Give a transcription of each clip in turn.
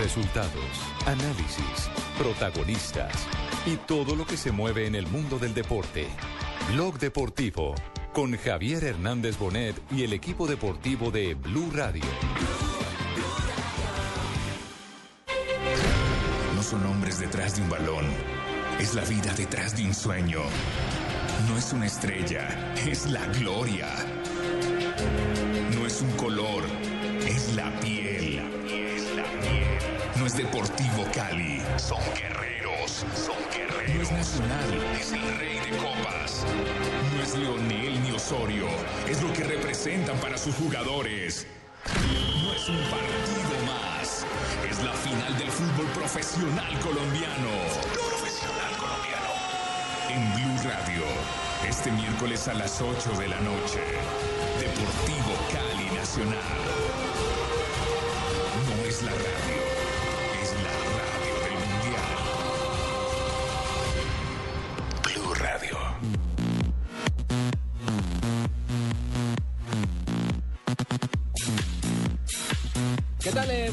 Resultados, análisis, protagonistas y todo lo que se mueve en el mundo del deporte. Blog Deportivo con Javier Hernández Bonet y el equipo deportivo de Blue Radio. No son hombres detrás de un balón. Es la vida detrás de un sueño. No es una estrella, es la gloria. No es un color, es la piel. Es Deportivo Cali, son guerreros, son guerreros. No es Nacional, es el rey de copas. No es Leonel ni Osorio, es lo que representan para sus jugadores. No es un partido más, es la final del fútbol profesional colombiano. Profesional colombiano. En Blue Radio, este miércoles a las 8 de la noche, Deportivo Cali Nacional. No es la radio,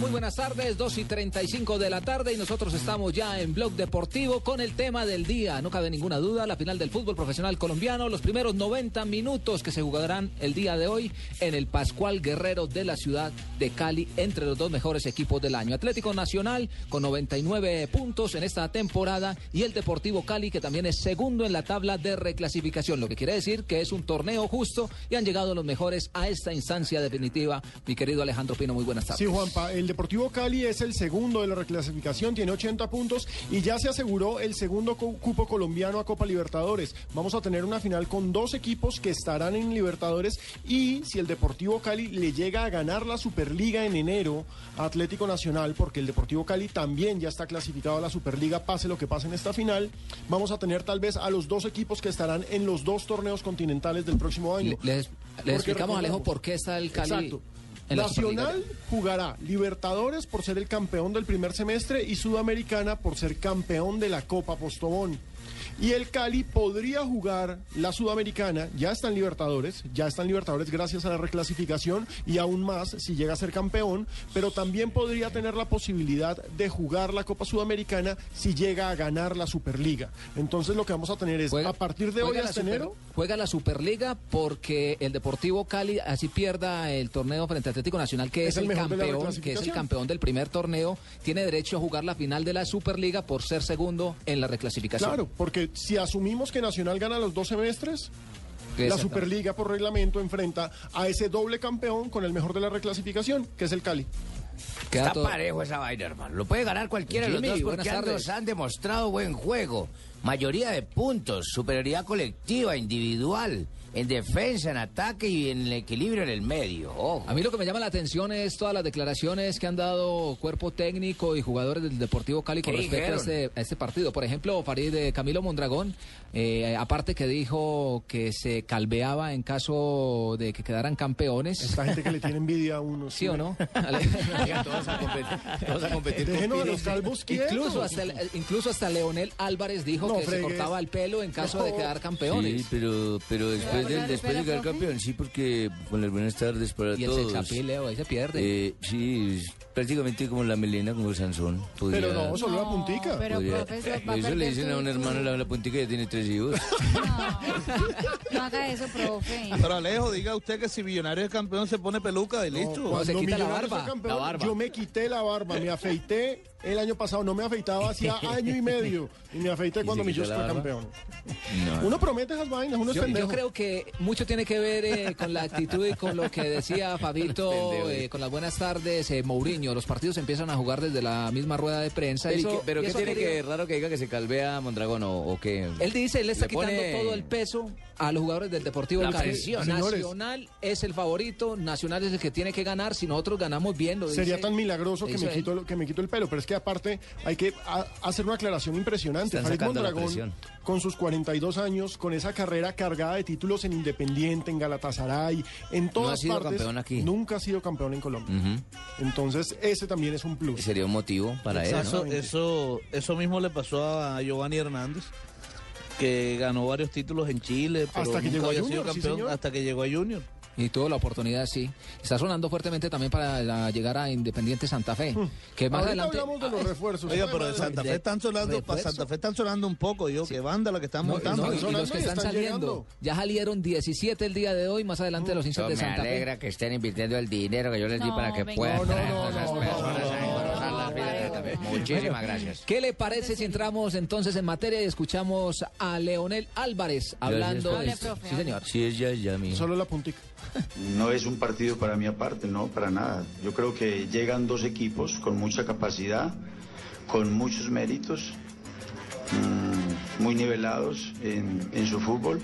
Muy buenas tardes, 2 y 35 de la tarde y nosotros estamos ya en Blog Deportivo con el tema del día. No cabe ninguna duda, la final del fútbol profesional colombiano, los primeros 90 minutos que se jugarán el día de hoy en el Pascual Guerrero de la ciudad de Cali entre los dos mejores equipos del año. Atlético Nacional con 99 puntos en esta temporada y el Deportivo Cali que también es segundo en la tabla de reclasificación, lo que quiere decir que es un torneo justo y han llegado los mejores a esta instancia definitiva. Mi querido Alejandro Pino, muy buenas tardes. Sí, Juanpa, el Deportivo Cali es el segundo de la reclasificación, tiene 80 puntos y ya se aseguró el segundo cu- cupo colombiano a Copa Libertadores. Vamos a tener una final con dos equipos que estarán en Libertadores y si el Deportivo Cali le llega a ganar la Superliga en enero a Atlético Nacional, porque el Deportivo Cali también ya está clasificado a la Superliga, pase lo que pase en esta final, vamos a tener tal vez a los dos equipos que estarán en los dos torneos continentales del próximo año. Le- les, les explicamos, Alejo, por qué está el Cali Exacto. En Nacional jugará Libertadores por ser el campeón del primer semestre y Sudamericana por ser campeón de la Copa Postobón. Y el Cali podría jugar la Sudamericana, ya está en Libertadores, ya está en Libertadores gracias a la reclasificación y aún más si llega a ser campeón, pero también podría tener la posibilidad de jugar la Copa Sudamericana si llega a ganar la Superliga. Entonces lo que vamos a tener es Juega- a partir de hoy hasta enero. Juega la Superliga porque el Deportivo Cali así pierda el torneo frente al Atlético Nacional, que es, Es el campeón, que es el campeón del primer torneo, tiene derecho a jugar la final de la Superliga por ser segundo en la reclasificación. Claro, porque si asumimos que Nacional gana los dos semestres, la. Superliga por reglamento enfrenta a ese doble campeón con el mejor de la reclasificación, que es el Cali. Queda Está todo- parejo esa vaina, hermano. Lo puede ganar cualquiera de los dos porque ambos han demostrado buen juego. Mayoría de puntos, superioridad colectiva, individual, en defensa, en ataque y en el equilibrio en el medio. Ojo. A mí lo que me llama la atención es todas las declaraciones que han dado cuerpo técnico y jugadores del Deportivo Cali con ¿Qué respecto a este, a este partido. Por ejemplo, Farid eh, Camilo Mondragón, eh, aparte que dijo que se calveaba en caso de que quedaran campeones. Esta gente que le tiene envidia a uno. ¿Sí o no? Todos a competir, todos a competir Déjenos a los calvos quietos. incluso, hasta el- incluso hasta Leonel Álvarez dijo No que se cortaba el pelo en caso de quedar campeones. Sí, pero, pero después, de, después de quedar campeón, sí, porque con las buenas tardes para y el todos. sexapil, Leo, ahí se pierde. Eh, sí, prácticamente como la melena, como Sansón. Podría- Pero no, solo la puntica. pero podría- profesor, va a Eso le dicen a un hermano la, la puntica que tiene tres hijos. No haga eso, profe. Pero Alejo, diga usted que si Millonario es campeón se pone peluca y listo. Cuando se quita la barba, campeón, la barba. Yo me quité la barba, me afeité el año pasado, no me afeitaba hacía año y medio y me afeité cuando Millos fue campeón. No. Uno promete esas vainas, uno es Yo, yo pendejo. creo que mucho tiene que ver eh, con la actitud y con lo que decía Fabito, Pendejo, eh, eh. con las buenas tardes, eh, Mourinho. Los partidos empiezan a jugar desde la misma rueda de prensa. Pero, ¿y pero y ¿qué eso tiene querido- que raro que diga que se calvea Mondragón o, o qué? Él dice, él le está Le pone- quitando todo el peso a los jugadores del Deportivo La Cali. Nacional es el favorito, Nacional es el que tiene que ganar. Si nosotros ganamos bien, lo Sería dice- tan milagroso que me, quito, que me quito el pelo, pero es que aparte hay que a- hacer una aclaración impresionante. Farid Mondragón, con sus 42 años, con esa carrera cargada de títulos en Independiente, en Galatasaray, en todas ha sido partes, campeón aquí. nunca ha sido campeón en Colombia. Entonces, ese también es un plus. Sería un motivo para él, ¿no? Eso, eso, eso mismo le pasó a Giovanni Hernández, que ganó varios títulos en Chile, pero Hasta que nunca llegó a había Junior, sido campeón hasta que llegó a Junior. Y tuvo la oportunidad, sí. Está sonando fuertemente también para la- llegar a Independiente Santa Fe. Que más Ahorita adelante. hablamos de los refuerzos. Oiga, pero de Santa Fe están sonando, para. Santa Fe están sonando un poco, yo, que banda la que están No, montando. no, y los que están, están saliendo. llegando. Ya salieron 17 el día de hoy, más adelante los hinchas de me Santa Fe. alegra que estén invirtiendo el dinero que yo les di No, para que puedan Muchísimas gracias. ¿Qué le parece si entramos entonces en materia y escuchamos a Leonel Álvarez hablando? Profe, sí, señor. Sí, es ya, ya, mi. Solo la puntica. No es un partido para mí aparte, no, para nada. Yo creo que llegan dos equipos con mucha capacidad, con muchos méritos, mm, muy nivelados en, en su fútbol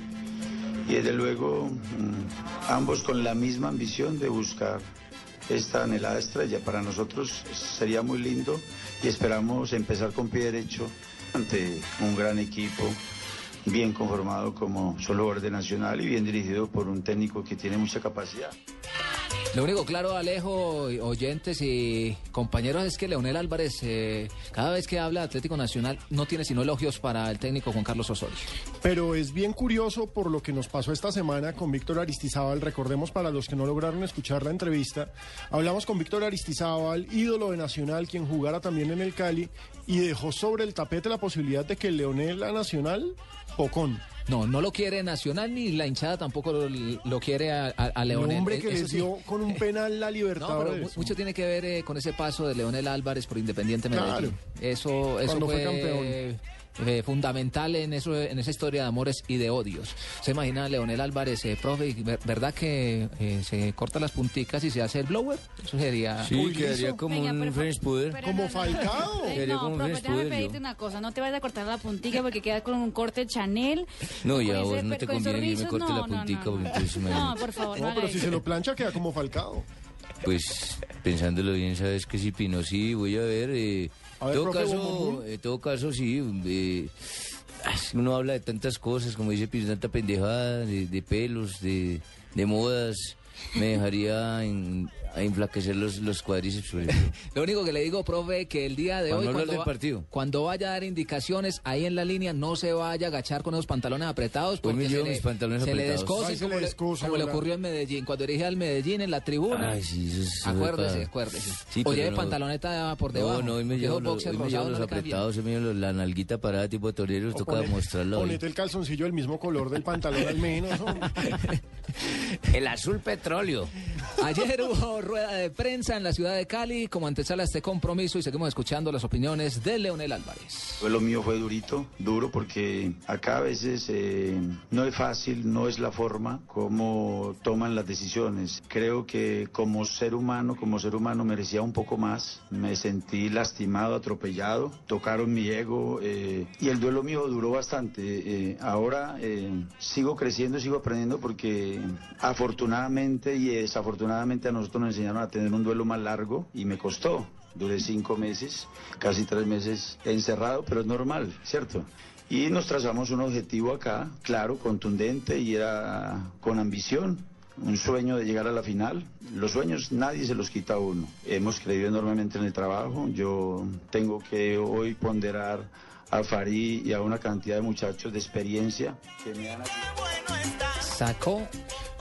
y desde luego mm, ambos con la misma ambición de buscar esta anhelada estrella. Para nosotros sería muy lindo y esperamos empezar con pie derecho ante un gran equipo bien conformado como solo orden nacional y bien dirigido por un técnico que tiene mucha capacidad. Lo único claro, Alejo, oyentes y compañeros, es que Leonel Álvarez, eh, cada vez que habla de Atlético Nacional, no tiene sino elogios para el técnico Juan Carlos Osorio. Pero es bien curioso por lo que nos pasó esta semana con Víctor Aristizábal. Recordemos para los que no lograron escuchar la entrevista, hablamos con Víctor Aristizábal, ídolo de Nacional, quien jugara también en el Cali, y dejó sobre el tapete la posibilidad de que Leonel a Nacional, Pocón. No, no lo quiere Nacional ni la hinchada tampoco lo, lo quiere a, a- a Leonel. hombre Eh, que les sí. dio con un penal la No, pero mucho tiene que ver eh, con ese paso de Leonel Álvarez por Independiente Medellín. Claro. Eso, eso Cuando fue fue, campeón. Eh, fundamental en eso, en esa historia de amores y de odios. Se imagina a Leonel Álvarez, eh, profe, ¿verdad que eh, se corta las punticas y se hace el blower? Eso sería... Sí, quedaría como Venga, un pero- French Puder. Como no, no, Falcao. no. No, como un French Puder, pedirte yo. una cosa. No te vayas a cortar la puntica porque quedas con un corte Chanel. No, ya ese- vos no te conviene que yo me corte No, la puntica no, porque no. entonces No, por favor, no pero si eso. se lo plancha queda como Falcao. Pues pensándolo bien, sabes que si Pino sí, voy a ver. Eh, A ver, todo profe, caso, en todo caso sí. eh, uno habla de tantas cosas, como dice Pino, tanta pendejada, de, de pelos, de, de modas. Me dejaría en- a enflaquecer los, los cuádriceps. Lo único que le digo, profe, que el día de hoy, cuando, del va- partido. cuando vaya a dar indicaciones ahí en la línea, no se vaya a agachar con esos pantalones apretados. Hoy me Porque se mis le, pantalones se le apretados. descosen Ay, se como, le ocurrió en Medellín. Cuando dirige al Medellín en la tribuna. Ay, sí, eso es. acuérdese, para- acuérdese. Sí, o lleve no- pantaloneta por debajo. No, no, hoy me llevo hoy me llevo los no apretados, hoy me llevo los- la nalguita parada tipo toreros, O toca ponete- hoy. Ponete el calzoncillo del mismo color del pantalón al menos. El azul petróleo. Ayer hubo rueda de prensa en la ciudad de Cali como antesala a este compromiso y seguimos escuchando las opiniones de Leonel Álvarez. Lo mío fue durito, duro, porque acá a veces eh, no es fácil, no es la forma como toman las decisiones. Creo que como ser humano, como ser humano merecía un poco más. Me sentí lastimado, atropellado, tocaron mi ego eh, y el duelo mío duró bastante. Eh, ahora sigo creciendo, sigo aprendiendo porque afortunadamente y desafortunadamente a nosotros nos enseñaron a tener un duelo más largo y me costó. Duré cinco meses, casi tres meses encerrado, pero es normal, ¿cierto? Y nos trazamos un objetivo acá, claro, contundente y era con ambición, un sueño de llegar a la final. Los sueños nadie se los quita a uno. Hemos creído enormemente en el trabajo. Yo tengo que hoy ponderar a Farí y a una cantidad de muchachos de experiencia que me han Sacó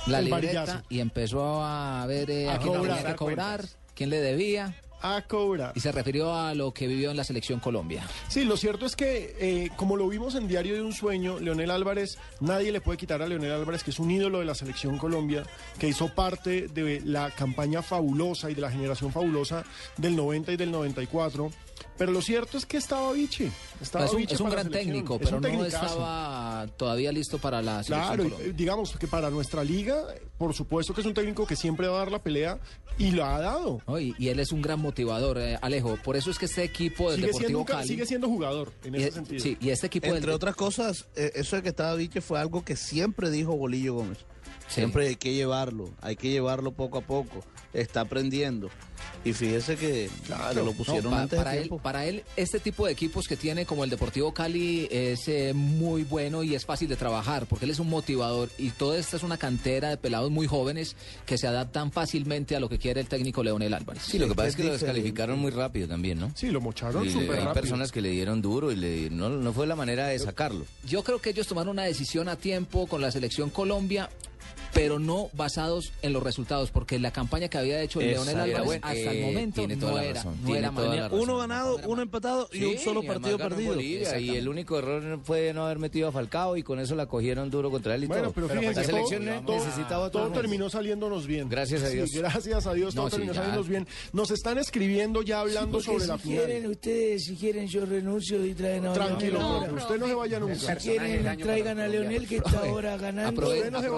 la El libreta varillazo. y empezó a ver eh, a, A quién cobrar. tenía que cobrar, quién le debía A cobrar. y se refirió a lo que vivió en la selección Colombia. Sí, lo cierto es que, eh, como lo vimos en Diario de un Sueño, Leonel Álvarez, nadie le puede quitar a Leonel Álvarez, que es un ídolo de la selección Colombia, que hizo parte de la campaña fabulosa y de la generación fabulosa del 90 y del 94. Pero lo cierto es que estaba Vichy. Estaba es un, Vichy es un gran técnico, pero no tecnicazo. estaba todavía listo para la selección. Claro, y, eh, digamos que para nuestra liga, por supuesto que es un técnico que siempre va a dar la pelea y la ha dado. No, y, y él es un gran motivador, eh, Alejo. Por eso es que este equipo del Sigue siendo, Deportivo ca- Cali. sigue siendo jugador en y, ese sentido. sí, y este equipo Entre del, otras cosas, eh, eso de que estaba Viche fue algo que siempre dijo Bolillo Gómez. Siempre hay que llevarlo, hay que llevarlo poco a poco. Está aprendiendo. Y fíjese que, que lo No, pusieron pa- antes para de él, tiempo. para él, este tipo de equipos que tiene como el Deportivo Cali es eh, muy bueno y es fácil de trabajar porque él es un motivador y toda esta es una cantera de pelados muy jóvenes que se adaptan fácilmente a lo que quiere el técnico Leonel Álvarez. Sí, lo que pasa es que lo descalificaron muy rápido también, ¿no? Sí, lo mocharon súper hay rápido. personas que le dieron duro y le, no, no fue la manera de sacarlo. Yo creo que ellos tomaron una decisión a tiempo con la selección Colombia. Pero no basados en los resultados, porque la campaña que había hecho Leonel era Álvarez buena. hasta el momento tiene toda no la era, no tiene era toda mal. la razón. Uno ganado, uno empatado y un solo y partido perdido. Bolivia, y el único error fue no haber metido a Falcao y con eso la cogieron duro contra él y Bueno, todo. pero fíjense, la todo- selección todo, necesitaba todo otro terminó saliéndonos bien. Gracias a Sí, Dios. gracias a Dios, todo sí, terminó ya. saliéndonos bien. Nos están escribiendo ya hablando sobre si la final. quieren ustedes, si quieren yo renuncio y traen a Tranquilo, usted no se vaya nunca. Si quieren traigan a Leonel que está ahora ganando. Aprove- Usted no se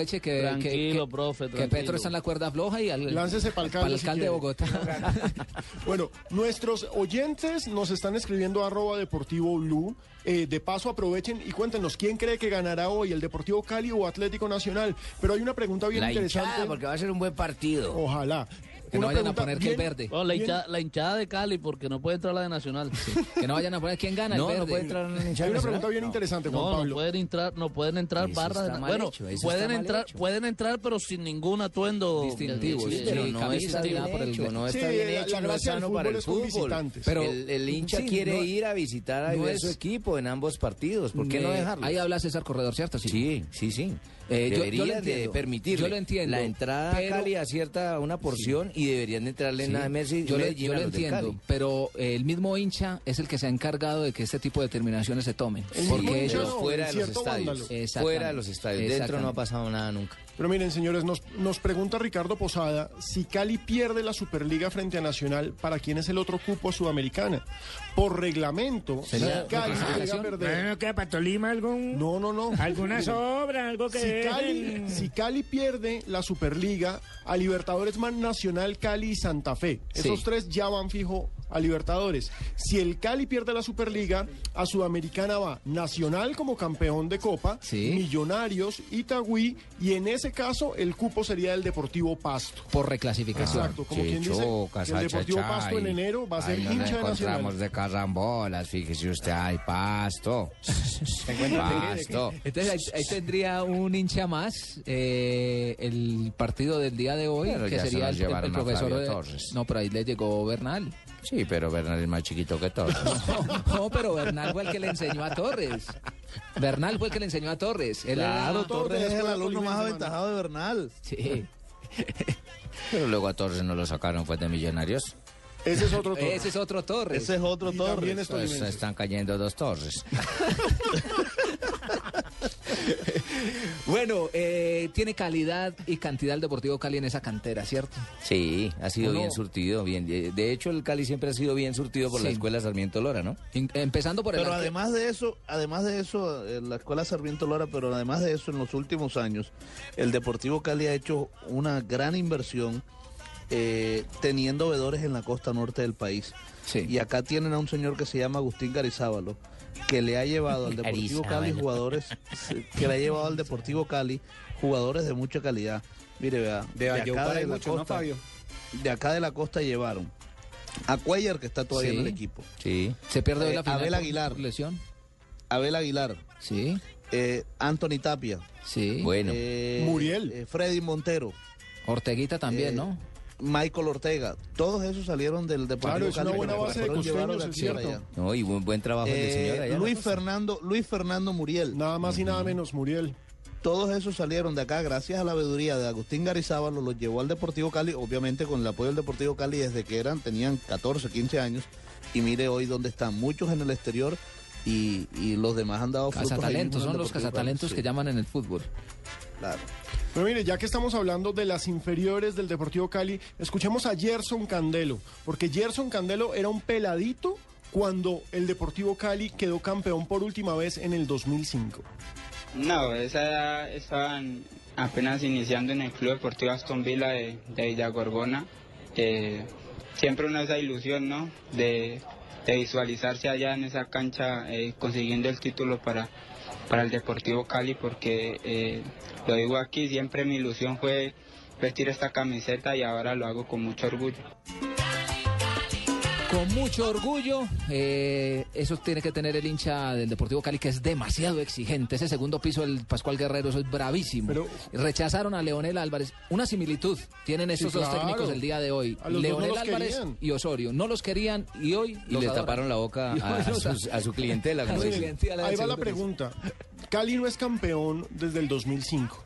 aproveche, que, Tranquilo, que, profe, que tranquilo. Petro está en la cuerda floja y al, Láncese pa'l si alcalde de. Bogotá. Bueno, nuestros oyentes nos están escribiendo arroba Deportivo Blue. Eh, de paso aprovechen y cuéntenos quién cree que ganará hoy, el Deportivo Cali o Atlético Nacional. Pero hay una pregunta bien La interesante. hinchada, porque va a ser un buen partido. Ojalá. Que no Una vayan a poner que el verde. Bueno, la, hinchada, la hinchada de Cali, porque no puede entrar la de Nacional. Que no vayan a poner quién gana No, el no verde. puede entrar en la Hay hinchada una nacional. pregunta bien interesante, Juan No, no pueden entrar, no pueden entrar Eso barras de está na- mal Bueno, hecho, eso pueden está mal entrar, hecho. pueden entrar, pero sin ningún atuendo Distintivo, Sí, sí, pero sí, no está bien tirada por el hecho, no está bien hecho, no es sano para el fútbol. Pero el, el hincha quiere no- ir a visitar a no su equipo en ambos partidos. ¿Por qué no dejarlo? Ahí habla César Corredor, ¿cierto? Sí, sí, sí. Eh, yo- yo deberían de permitirle Yo lo entiendo, la entrada pero- a Cali a cierta una porción y deberían de entrarle Sí, nada Messi yo, yo a lo entiendo, pero eh, el mismo hincha es el que se ha encargado de que este tipo de determinaciones se tomen. Porque ellos fuera de los estadios. Fuera de los estadios. Dentro no ha pasado nada nunca. Pero miren, señores, nos, nos pregunta Ricardo Posada si Cali pierde la Superliga frente a Nacional, ¿para quién es el otro cupo a Sudamericana? Por reglamento, si ¿Sería Cali llega a perder... ¿No queda para Tolima algún, No, no, no. alguna sobra, algo que Si Cali, si Cali pierde la Superliga, a Libertadores más Nacional, Cali y Santa Fe. Esos Sí. tres ya van fijo a Libertadores. Si el Cali pierde la Superliga, a Sudamericana va Nacional como campeón de Copa, Sí. Millonarios, Itagüí, y en ese caso el cupo sería el Deportivo Pasto. Por reclasificación. Exacto, como quien dice el Deportivo Pasto en enero va a ser hincha de Nacional. de carambolas, fíjese usted, ay, pasto. pasto. Entonces ahí, ahí tendría un hincha más eh, el partido del día de hoy, Pero que sería el, el- profesor. De- Torres. No, pero ahí le llegó Bernal. Sí, pero Bernal es más chiquito que todos. No, pero Bernal fue el que le enseñó a Torres. Bernal fue el que le enseñó a Torres. Él Claro, Torres es el alumno más aventajado de Bernal. Sí. pero luego a Torres no lo sacaron, fue de Millonarios. Ese es otro Torres. Ese es otro Torres. Ese es otro Torres. es Pues están cayendo dos Torres. Bueno, eh, tiene calidad y cantidad el Deportivo Cali en esa cantera, ¿cierto? Sí, ha sido Uno- bien surtido. bien. De de hecho, el Cali siempre ha sido bien surtido por la Sí. escuela Sarmiento Lora, ¿no? In- empezando por el Pero arque- además de eso, además de eso, eh, la escuela Sarmiento Lora, pero además de eso, en los últimos años, el Deportivo Cali ha hecho una gran inversión eh, teniendo vedores en la costa norte del país. Sí. Y acá tienen a un señor que se llama Agustín Garizábalo, que le ha llevado al Deportivo Cali jugadores, que le ha llevado al Deportivo Cali jugadores de mucha calidad. Mire, vea, De Valledupar hay la mucho, ¿no, costa, Fabio? de acá de la costa llevaron a Cuellar, que está todavía Sí. en el equipo. Sí. Se pierde Eh, la final. Abel por Aguilar. Lesión. Abel Aguilar, Sí, eh, Anthony Tapia, sí. Bueno, eh, Muriel. eh, Freddy Montero, Orteguita también, eh, ¿no? Michael Ortega, todos esos salieron del Deportivo Claro, es una Cali, buena base de costeños, es cierto. no, y buen, buen trabajo Eh, señor allá. Luis Fernando, Luis Fernando Muriel, Nada más y nada menos, Muriel. todos esos salieron de acá gracias a la veeduría de Agustín Garizábalo, los llevó al Deportivo Cali, obviamente con el apoyo del Deportivo Cali desde que eran, tenían 14, 15 años, y mire hoy dónde están, muchos en el exterior y, y los demás han dado en son los Cali. cazatalentos Sí, que llaman en el fútbol. Claro. Pero mire, ya que estamos hablando de las inferiores del Deportivo Cali, escuchemos a Gerson Candelo, porque Gerson Candelo era un peladito cuando el Deportivo Cali quedó campeón por última vez en el 2005. No, esa edad estaban apenas iniciando en el Club Deportivo Aston Villa de, de Villagorgona. Eh, siempre una esa ilusión, ¿no? De, de visualizarse allá en esa cancha eh, consiguiendo el título para, para el Deportivo Cali, porque eh, lo digo aquí, siempre mi ilusión fue vestir esta camiseta y ahora lo hago con mucho orgullo. Con mucho orgullo, eh, eso tiene que tener el hincha del Deportivo Cali, que es demasiado exigente. Ese segundo piso del Pascual Guerrero, eso es bravísimo. Rechazaron a Leonel Álvarez. Una similitud tienen estos Sí, dos claro. técnicos el día de hoy. No Leonel Álvarez querían. y Osorio. No los querían y hoy Y los le adoran. taparon la boca a, a los- sus- a su clientela. como Ahí va la pregunta. Cali no es campeón desde el 2005.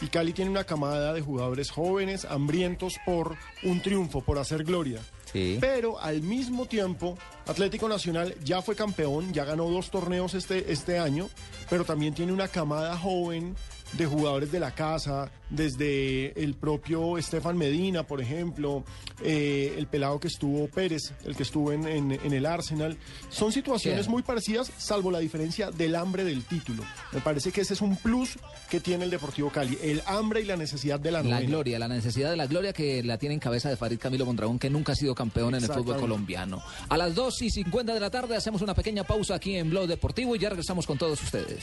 Y Cali tiene una camada de jugadores jóvenes, hambrientos por un triunfo, por hacer gloria. Pero al mismo tiempo, Atlético Nacional ya fue campeón, ya ganó dos torneos este, este año, pero también tiene una camada joven de jugadores de la casa, desde el propio Estefan Medina, por ejemplo, eh, el pelado que estuvo Pérez, el que estuvo en, en- en el Arsenal. Son situaciones Sí. muy parecidas, salvo la diferencia del hambre del título. Me parece que ese es un plus que tiene el Deportivo Cali, el hambre y la necesidad de la La novena. gloria, la necesidad de la gloria que la tiene en cabeza de Farid Camilo Mondragón, que nunca ha sido campeón en el fútbol colombiano. A las 2 y 50 de la tarde hacemos una pequeña pausa aquí en Blog Deportivo y ya regresamos con todos ustedes.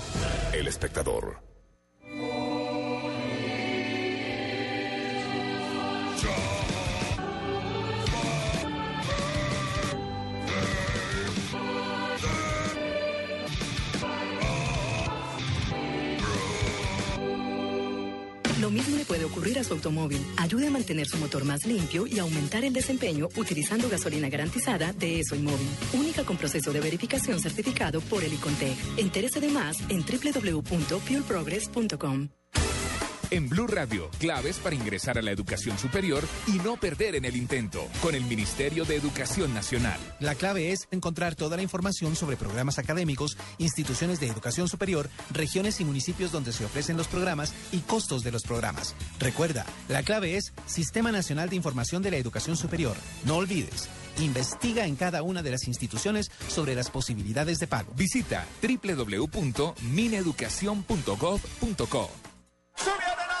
El espectador. Mismo le puede ocurrir a su automóvil. Ayude a mantener su motor más limpio y aumentar el desempeño utilizando gasolina garantizada de ESO Móvil. Única con proceso de verificación certificado por el Icontec. Entérese de más en www.fuelprogress.com. En Blue Radio, claves para ingresar a la educación superior y no perder en el intento, con el Ministerio de Educación Nacional. La clave es encontrar toda la información sobre programas académicos, instituciones de educación superior, regiones y municipios donde se ofrecen los programas y costos de los programas. Recuerda, la clave es Sistema Nacional de Información de la Educación Superior. No olvides, investiga en cada una de las instituciones sobre las posibilidades de pago. Visita www.mineducacion.gov.co. ¡Se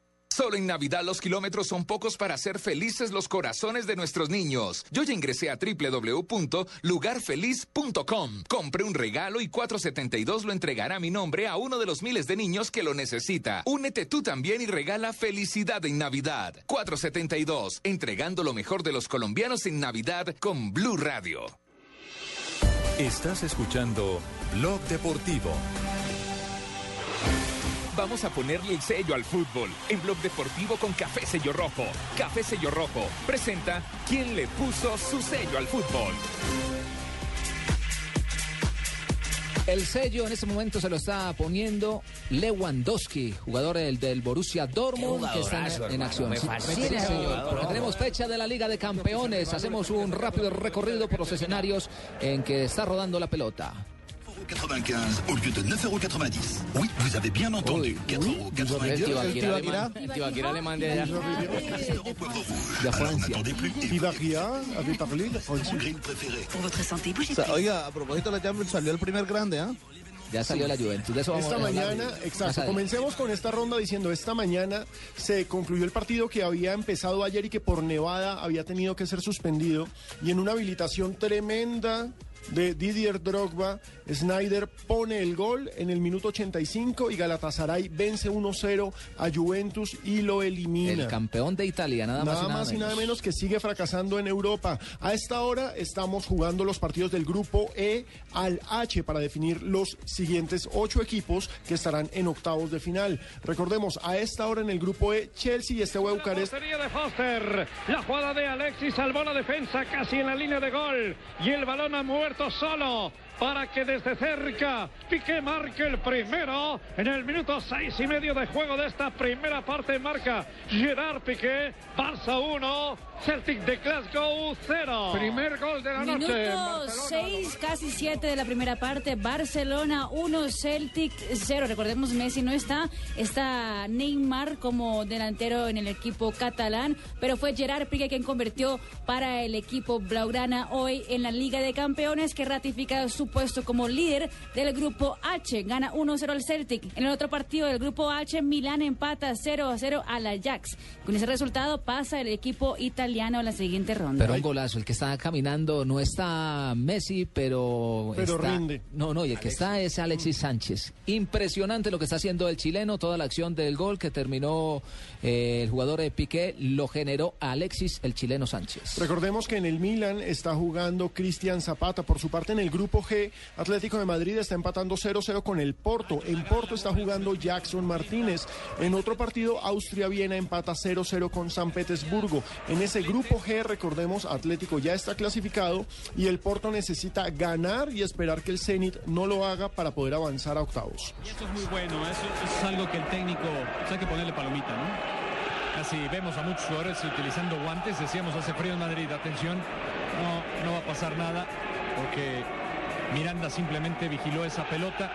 Solo en Navidad los kilómetros son pocos para hacer felices los corazones de nuestros niños. Yo ya ingresé a www.lugarfeliz.com. Compré un regalo y 472 lo entregará mi nombre a uno de los miles de niños que lo necesita. Únete tú también y regala felicidad en Navidad. 472, entregando lo mejor de los colombianos en Navidad con Blue Radio. Estás escuchando Blog Deportivo. Vamos a ponerle el sello al fútbol en Blog Deportivo con Café Sello Rojo. Café Sello Rojo presenta ¿Quién le puso su sello al fútbol? El sello en este momento se lo está poniendo Lewandowski, jugador del, del Borussia Dortmund, que está en, en acción. Sí, tenemos fecha de la Liga de Campeones. Hacemos un rápido recorrido por los escenarios en que está rodando la pelota. 95 au lieu de 9,90€. Oui, vous avez bien entendu. 4,90€. El Tibaquira alemán. El Tibaquira alemán de Francia. Tibaquira avait parlé de Francia. O sea, oiga, a propósito de la Champions, salió el primer grande, ¿ah? Ya salió la Juventus. De eso vamos esta a hablar mañana, más exacto. Comencemos con esta ronda diciendo, esta mañana se concluyó el partido que había empezado ayer y que por Nevada había tenido que ser suspendido. Y en una habilitación tremenda de Didier Drogba, Snyder pone el gol en el minuto 85 y Galatasaray vence 1-0 a Juventus y lo elimina. El campeón de Italia, nada más Nada y nada más y menos. nada menos que sigue fracasando en Europa. A esta hora estamos jugando los partidos del grupo E al H para definir los siguientes ocho equipos que estarán en octavos de final. Recordemos, a esta hora en el grupo E, Chelsea y este Bucarest Portería de Foster. La jugada de Alexis salvó la defensa casi en la línea de gol. Y el balón ha solo para que desde cerca Piqué marque el primero. En el minuto seis y medio de juego de esta primera parte marca Gerard Piqué. Barça 1, Celtic de Glasgow 0. Primer gol de la noche. Minuto 6, casi 7 de la primera parte. Barcelona 1, Celtic 0. Recordemos, Messi no está. Está Neymar como delantero en el equipo catalán. Pero fue Gerard Piqué quien convirtió para el equipo Blaugrana hoy en la Liga de Campeones que ratifica su puesto como líder del grupo H. Gana 1-0 al Celtic. En el otro partido del grupo H, Milán empata 0-0 al Ajax. Con ese resultado pasa el equipo italiano a la siguiente ronda. Pero un golazo, el que está caminando no está Messi, pero. Pero está- rinde. No, no, y el que está es Alexis Sánchez. Impresionante lo que está haciendo el chileno, toda la acción del gol que terminó eh, el jugador de Piqué lo generó Alexis, el chileno Sánchez. Recordemos que en el Milan está jugando Cristian Zapata. Por su parte, en el grupo G, Atlético de Madrid está empatando 0-0 con el Porto. En Porto está jugando Jackson Martínez. En otro partido, Austria-Viena empata 0-0 con San Petersburgo. En ese grupo G, recordemos, Atlético ya está clasificado y el Porto necesita ganar y esperar que el Zenit no lo haga para poder avanzar a octavos. Y esto es muy bueno, eso, eso es algo que el técnico, hay que ponerle palomita, ¿no? Casi vemos a muchos jugadores utilizando guantes, decíamos hace frío en Madrid, atención, no va a pasar nada, porque Miranda simplemente vigiló esa pelota.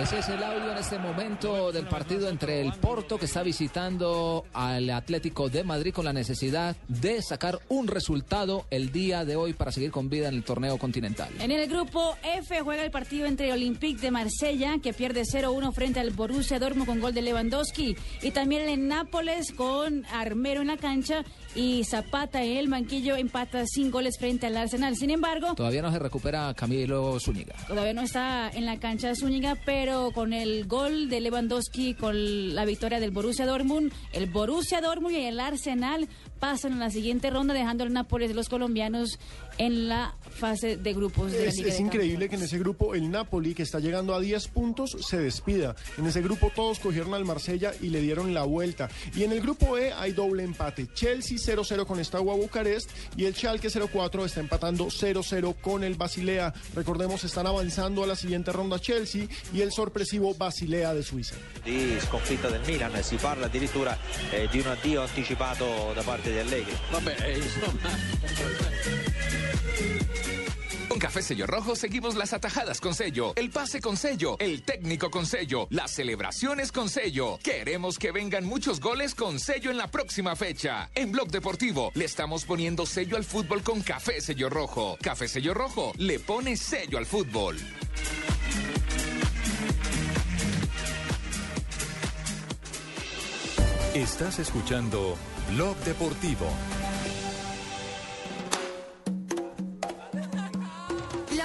Ese es el audio en este momento del partido entre el Porto que está visitando al Atlético de Madrid con la necesidad de sacar un resultado el día de hoy para seguir con vida en el torneo continental. En el grupo F juega el partido entre Olympique de Marsella, que pierde 0-1 frente al Borussia Dortmund con gol de Lewandowski, y también el Nápoles con Armero en la cancha y Zapata en el banquillo empata sin goles frente al Arsenal. Sin embargo, Todavía no se recupera Camilo Zúñiga. todavía no está en la cancha Zúñiga, pero con el gol de Lewandowski, con la victoria del Borussia Dortmund, el Borussia Dortmund y el Arsenal pasan a la siguiente ronda, dejando al Nápoles de los colombianos en la fase de grupos de la Es, Liga es de increíble que en ese grupo el Napoli, que está llegando a 10 puntos, se despida. En ese grupo todos cogieron al Marsella y le dieron la vuelta. Y en el grupo E hay doble empate. Chelsea 0-0 con Steaua Bucarest y el Schalke 0-4 está empatando 0-0 con el Basilea. Recordemos, están avanzando a la siguiente ronda Chelsea y el sorpresivo Basilea de Suiza. di sconfitta del Milan, si parla addirittura eh, di un addio anticipato da parte di Allegri. Vabbè, Con Café Sello Rojo seguimos las atajadas con sello, el pase con sello, el técnico con sello, las celebraciones con sello. Queremos que vengan muchos goles con sello en la próxima fecha. En Blog Deportivo le estamos poniendo sello al fútbol con Café Sello Rojo. Café Sello Rojo le pone sello al fútbol. Estás escuchando Blog Deportivo.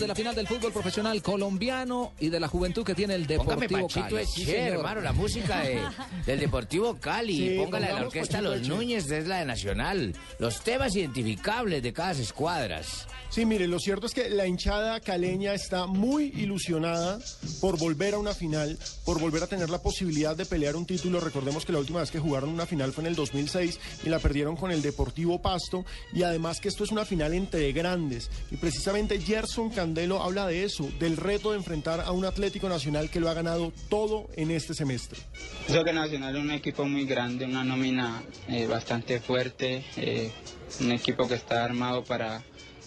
De la final del fútbol profesional colombiano y de la juventud que tiene el Deportivo Cali. Sí, Eche, señor. hermano, la música de- del Deportivo Cali. Sí, Póngala de la orquesta Los. Núñez, es la de Nacional. Los temas identificables de cada escuadras. Sí, mire, lo cierto es que la hinchada caleña está muy ilusionada por volver a una final, por volver a tener la posibilidad de pelear un título. Recordemos que la última vez que jugaron una final fue en el 2006 y la perdieron con el Deportivo Pasto. Y además que esto es una final entre grandes. Y precisamente Gerson Candelo habla de eso, del reto de enfrentar a un Atlético Nacional que lo ha ganado todo en este semestre. Creo Nacional es un equipo muy grande, una nómina eh, bastante fuerte, eh, un equipo que está armado para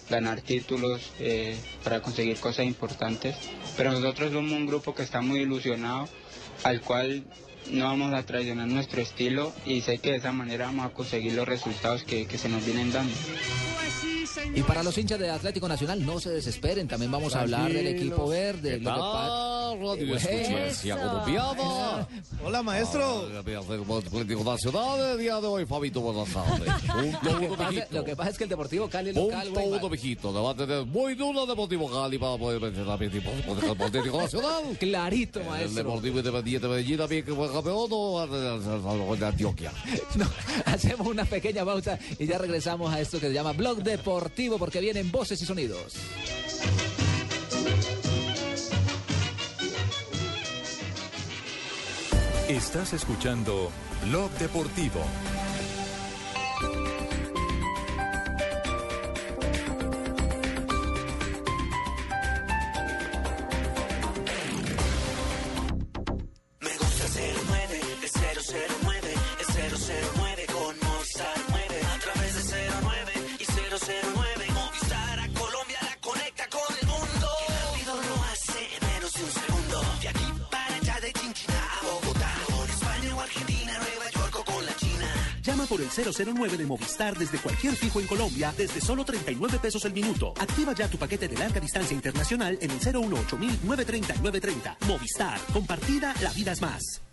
ganar títulos, eh, para conseguir cosas importantes. Pero nosotros somos un grupo que está muy ilusionado, al cual no vamos a traicionar nuestro estilo y sé que de esa manera vamos a conseguir los resultados que se nos vienen dando. Y para los hinchas de Atlético Nacional, no se desesperen. También vamos a hablar del equipo verde. lo que pa- Radio Eso. Hola, maestro. Atlético Nacional, el día de hoy, Fabito, buenas tardes. Punto Lo que, uno, pasa, mijito. lo que pasa es que el Deportivo Cali es local. Punto uno, mijito. Va a tener muy duro Deportivo Cali para poder vencer a mi equipo del Atlético Nacional. Clarito, El maestro. Deportivo Independiente de Medellín también que fue campeón o de Antioquia. No, hacemos una pequeña pausa y ya regresamos a esto que se llama Blog Deportivo porque vienen voces y sonidos. Estás escuchando Blog Deportivo. 009 de Movistar desde cualquier fijo en Colombia desde solo 39 pesos el minuto. Activa ya tu paquete de larga distancia internacional en el 018 930 930. Movistar. Compartida, la vida es más.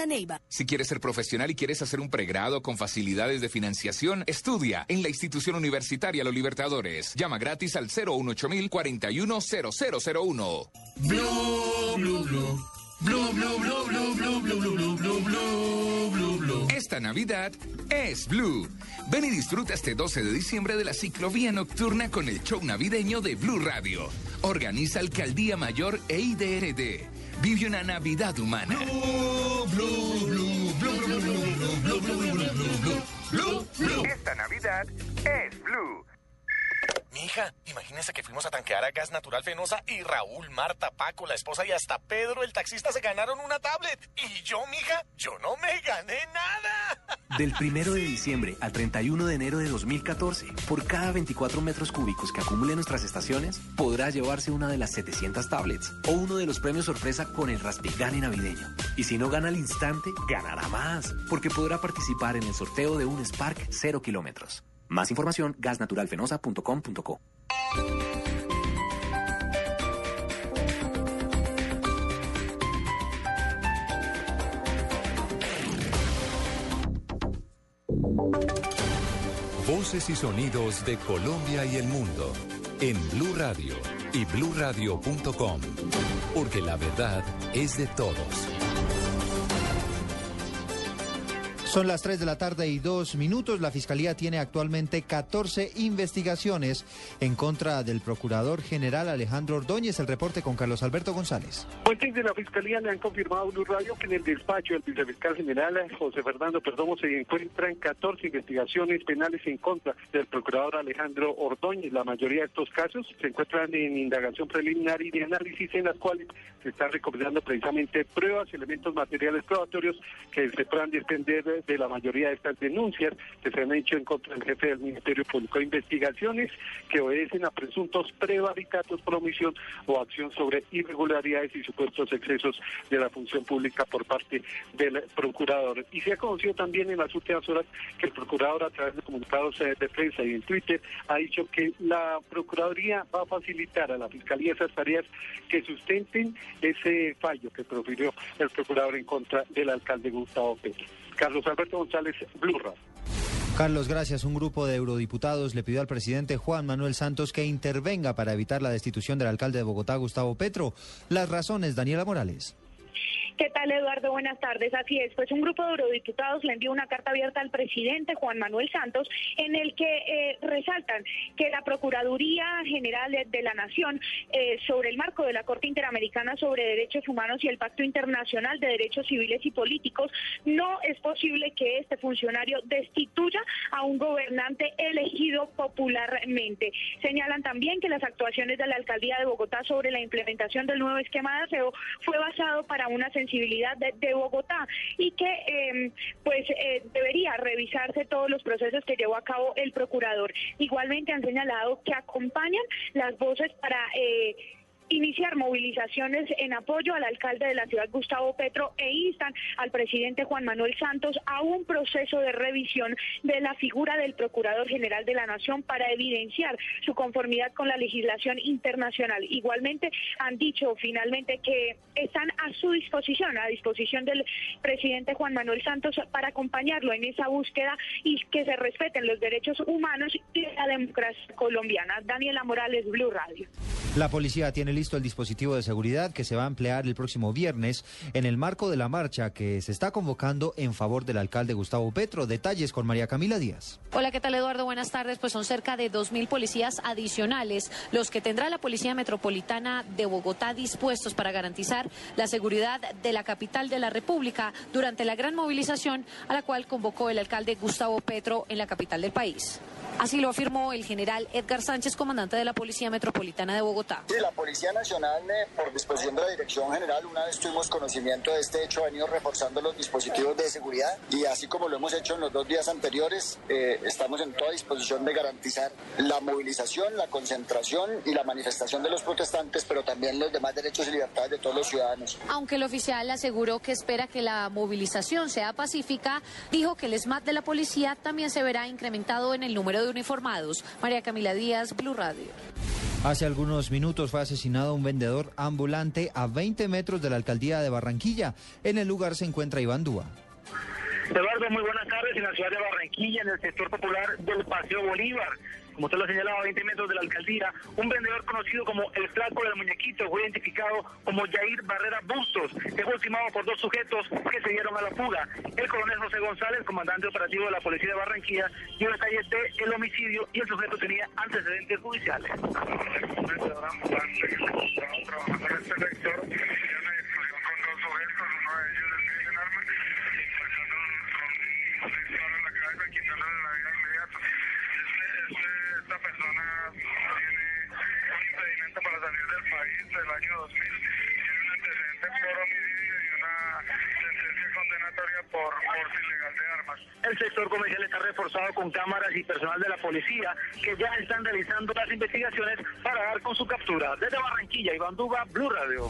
Neiva. Si quieres ser profesional y quieres hacer un pregrado con facilidades de financiación, estudia en la institución universitaria Los Libertadores. Llama gratis al 018 410001 Blue, blue, blue. Blue, blue, blue, blue, blue, blue, blue, blue, blue, blue, blue, blue. Esta Navidad es Blue. Ven y disfruta este 12 de diciembre de la ciclovía nocturna con el show navideño de Blue Radio. Organiza Alcaldía Mayor e IDRD. Vive una Navidad humana. Esta Navidad es Blue. Mija, imagínese que fuimos a tanquear a Gas Natural Fenosa y Raúl, Marta, Paco, la esposa y hasta Pedro, el taxista, se ganaron una tablet. Y yo, mija, yo no me gané nada. Del 1 de diciembre al 31 de enero de 2014, por cada 24 metros cúbicos que acumule nuestras estaciones, podrá llevarse una de las 700 tablets o uno de los premios sorpresa con el Raspigani navideño. Y si no gana al instante, ganará más, porque podrá participar en el sorteo de un Spark 0 kilómetros. Más información, gasnaturalfenosa.com.co. Voces y sonidos de Colombia y el mundo en Blue Radio y bluradio.com, porque la verdad es de todos. Son las 3 de la tarde y dos minutos. La Fiscalía tiene actualmente 14 investigaciones en contra del Procurador General Alejandro Ordóñez. El reporte con Carlos Alberto González. Fuentes de la Fiscalía le han confirmado a Blue Radio que en el despacho del vicefiscal general José Fernando Perdomo se encuentran 14 investigaciones penales en contra del procurador Alejandro Ordóñez. La mayoría de estos casos se encuentran en indagación preliminar y de análisis en las cuales se están recopilando precisamente pruebas, elementos materiales probatorios que se puedan desprender de la mayoría de estas denuncias que se han hecho en contra del jefe del Ministerio Público. Investigaciones que obedecen a presuntos prevaricatos por omisión o acción sobre irregularidades y supuestos excesos de la función pública por parte del procurador. Y se ha conocido también en las últimas horas que el procurador a través de comunicados de prensa y en Twitter ha dicho que la Procuraduría va a facilitar a la Fiscalía esas tareas que sustenten ese fallo que profirió el procurador en contra del alcalde Gustavo Petro. Carlos Alberto González, Blue Radio. Carlos, gracias. Un grupo de eurodiputados le pidió al presidente Juan Manuel Santos que intervenga para evitar la destitución del alcalde de Bogotá, Gustavo Petro. Las razones, Daniela Morales. ¿Qué tal, Eduardo? Buenas tardes. Así es, pues un grupo de eurodiputados le envió una carta abierta al presidente Juan Manuel Santos en el que eh, resaltan que la Procuraduría General de, la Nación eh, sobre el marco de la Corte Interamericana sobre Derechos Humanos y el Pacto Internacional de Derechos Civiles y Políticos no es posible que este funcionario destituya a un gobernante elegido popularmente. Señalan también que las actuaciones de la Alcaldía de Bogotá sobre la implementación del nuevo esquema de aseo fue basado para una sensibilidad de, Bogotá y que eh, pues eh, debería revisarse todos los procesos que llevó a cabo el procurador. Igualmente han señalado que acompañan las voces para eh, iniciar movilizaciones en apoyo al alcalde de la ciudad, Gustavo Petro, e instan al presidente Juan Manuel Santos a un proceso de revisión de la figura del Procurador General de la Nación para evidenciar su conformidad con la legislación internacional. Igualmente han dicho finalmente que están a su disposición, a disposición del presidente Juan Manuel Santos para acompañarlo en esa búsqueda y que se respeten los derechos humanos y la democracia colombiana. Daniela Morales, Blue Radio. La policía tiene listo el dispositivo de seguridad que se va a emplear el próximo viernes en el marco de la marcha que se está convocando en favor del alcalde Gustavo Petro. Detalles con María Camila Díaz. Hola, ¿qué tal Eduardo? Buenas tardes. Pues son cerca de 2.000 policías adicionales los que tendrá la Policía Metropolitana de Bogotá dispuestos para garantizar la seguridad de la capital de la República durante la gran movilización a la cual convocó el alcalde Gustavo Petro en la capital del país. Así lo afirmó el general Edgar Sánchez, comandante de la Policía Metropolitana de Bogotá. Sí, la Policía Nacional, eh, por disposición de la Dirección General, una vez tuvimos conocimiento de este hecho, ha venido reforzando los dispositivos de seguridad y así como lo hemos hecho en los dos días anteriores, eh, estamos en toda disposición de garantizar la movilización, la concentración y la manifestación de los protestantes, pero también los demás derechos y libertades de todos los ciudadanos. Aunque el oficial aseguró que espera que la movilización sea pacífica, dijo que el SMAT de la policía también se verá incrementado en el número de uniformados. María Camila Díaz, Blue Radio. Hace algunos minutos fue asesinado un vendedor ambulante a 20 metros de la alcaldía de Barranquilla. En el lugar se encuentra Iván Dúa. Eduardo, muy buenas tardes. En la ciudad de Barranquilla, en el sector popular del Paseo Bolívar, como usted lo señalaba, a 20 metros de la alcaldía, un vendedor conocido como el flaco del muñequito fue identificado como Jair Barrera Bustos, que fue ultimado por dos sujetos que se dieron a la fuga. El coronel José González, comandante operativo de la Policía de Barranquilla, dio detalles del homicidio y el sujeto tenía antecedentes judiciales. Del año 2000. Tiene un antecedente por homicidio y una sentencia condenatoria por porte ilegal de armas. El sector comercial está reforzado con cámaras y personal de la policía que ya están realizando las investigaciones para dar con su captura. Desde Barranquilla, Iván Duba, Blue Radio.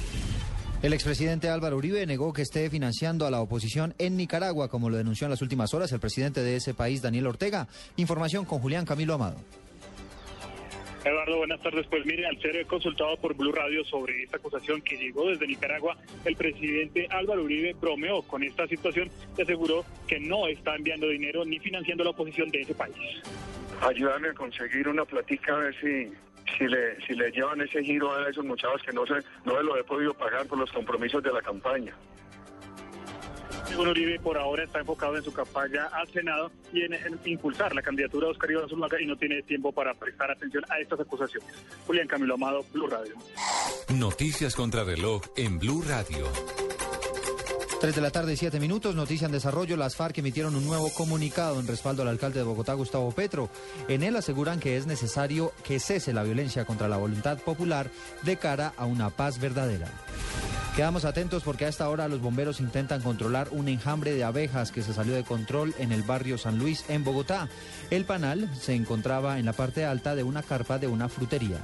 El expresidente Álvaro Uribe negó que esté financiando a la oposición en Nicaragua, como lo denunció en las últimas horas el presidente de ese país, Daniel Ortega. Información con Julián Camilo Amado. Eduardo, buenas tardes. Pues mire, al ser consultado por Blue Radio sobre esta acusación que llegó desde Nicaragua, el presidente Álvaro Uribe bromeó con esta situación y aseguró que no está enviando dinero ni financiando la oposición de ese país. Ayúdame a conseguir una platica a ver si, si, le, si le llevan ese giro a esos muchachos que no se, no se lo he podido pagar por los compromisos de la campaña. Según Uribe, por ahora está enfocado en su campaña al Senado y en, en impulsar la candidatura de Oscar Iván Zuluaga y no tiene tiempo para prestar atención a estas acusaciones. Julián Camilo Amado, Blue Radio. Noticias contra reloj en Blue Radio. 3 de la tarde, 7 minutos. Noticia en desarrollo. Las FARC emitieron un nuevo comunicado en respaldo al alcalde de Bogotá, Gustavo Petro. En él aseguran que es necesario que cese la violencia contra la voluntad popular de cara a una paz verdadera. Quedamos atentos porque a esta hora los bomberos intentan controlar un enjambre de abejas que se salió de control en el barrio San Luis, en Bogotá. El panal se encontraba en la parte alta de una carpa de una frutería.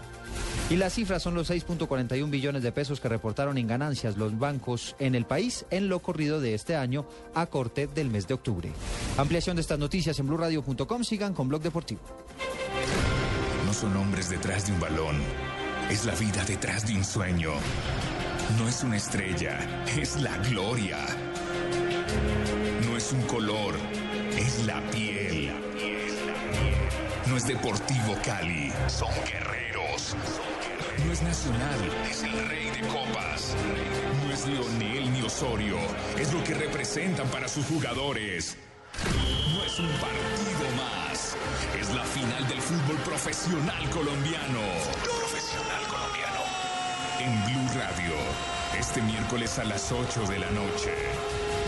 Y las cifras son los 6.41 billones de pesos que reportaron en ganancias los bancos en el país en lo corrido de este año a corte del mes de octubre. Ampliación de estas noticias en blurradio.com. Sigan con Blog Deportivo. No son hombres detrás de un balón. Es la vida detrás de un sueño. No es una estrella, es la gloria. No es un color, es la piel. No es Deportivo Cali, son guerreros. No es Nacional, es el rey de copas. No es Lionel ni Osorio, es lo que representan para sus jugadores. No es un partido más, es la final del fútbol profesional colombiano. En Blue Radio, este miércoles a las 8 de la noche.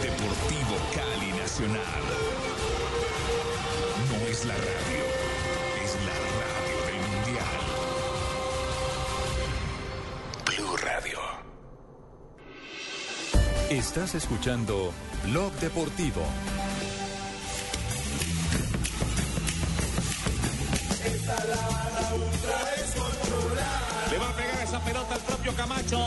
Deportivo Cali Nacional. No es la radio, es la radio del Mundial. Blue Radio. Estás escuchando Blog Deportivo. Le va a pelota al propio Camacho.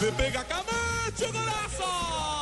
Le pega Camacho, golazo.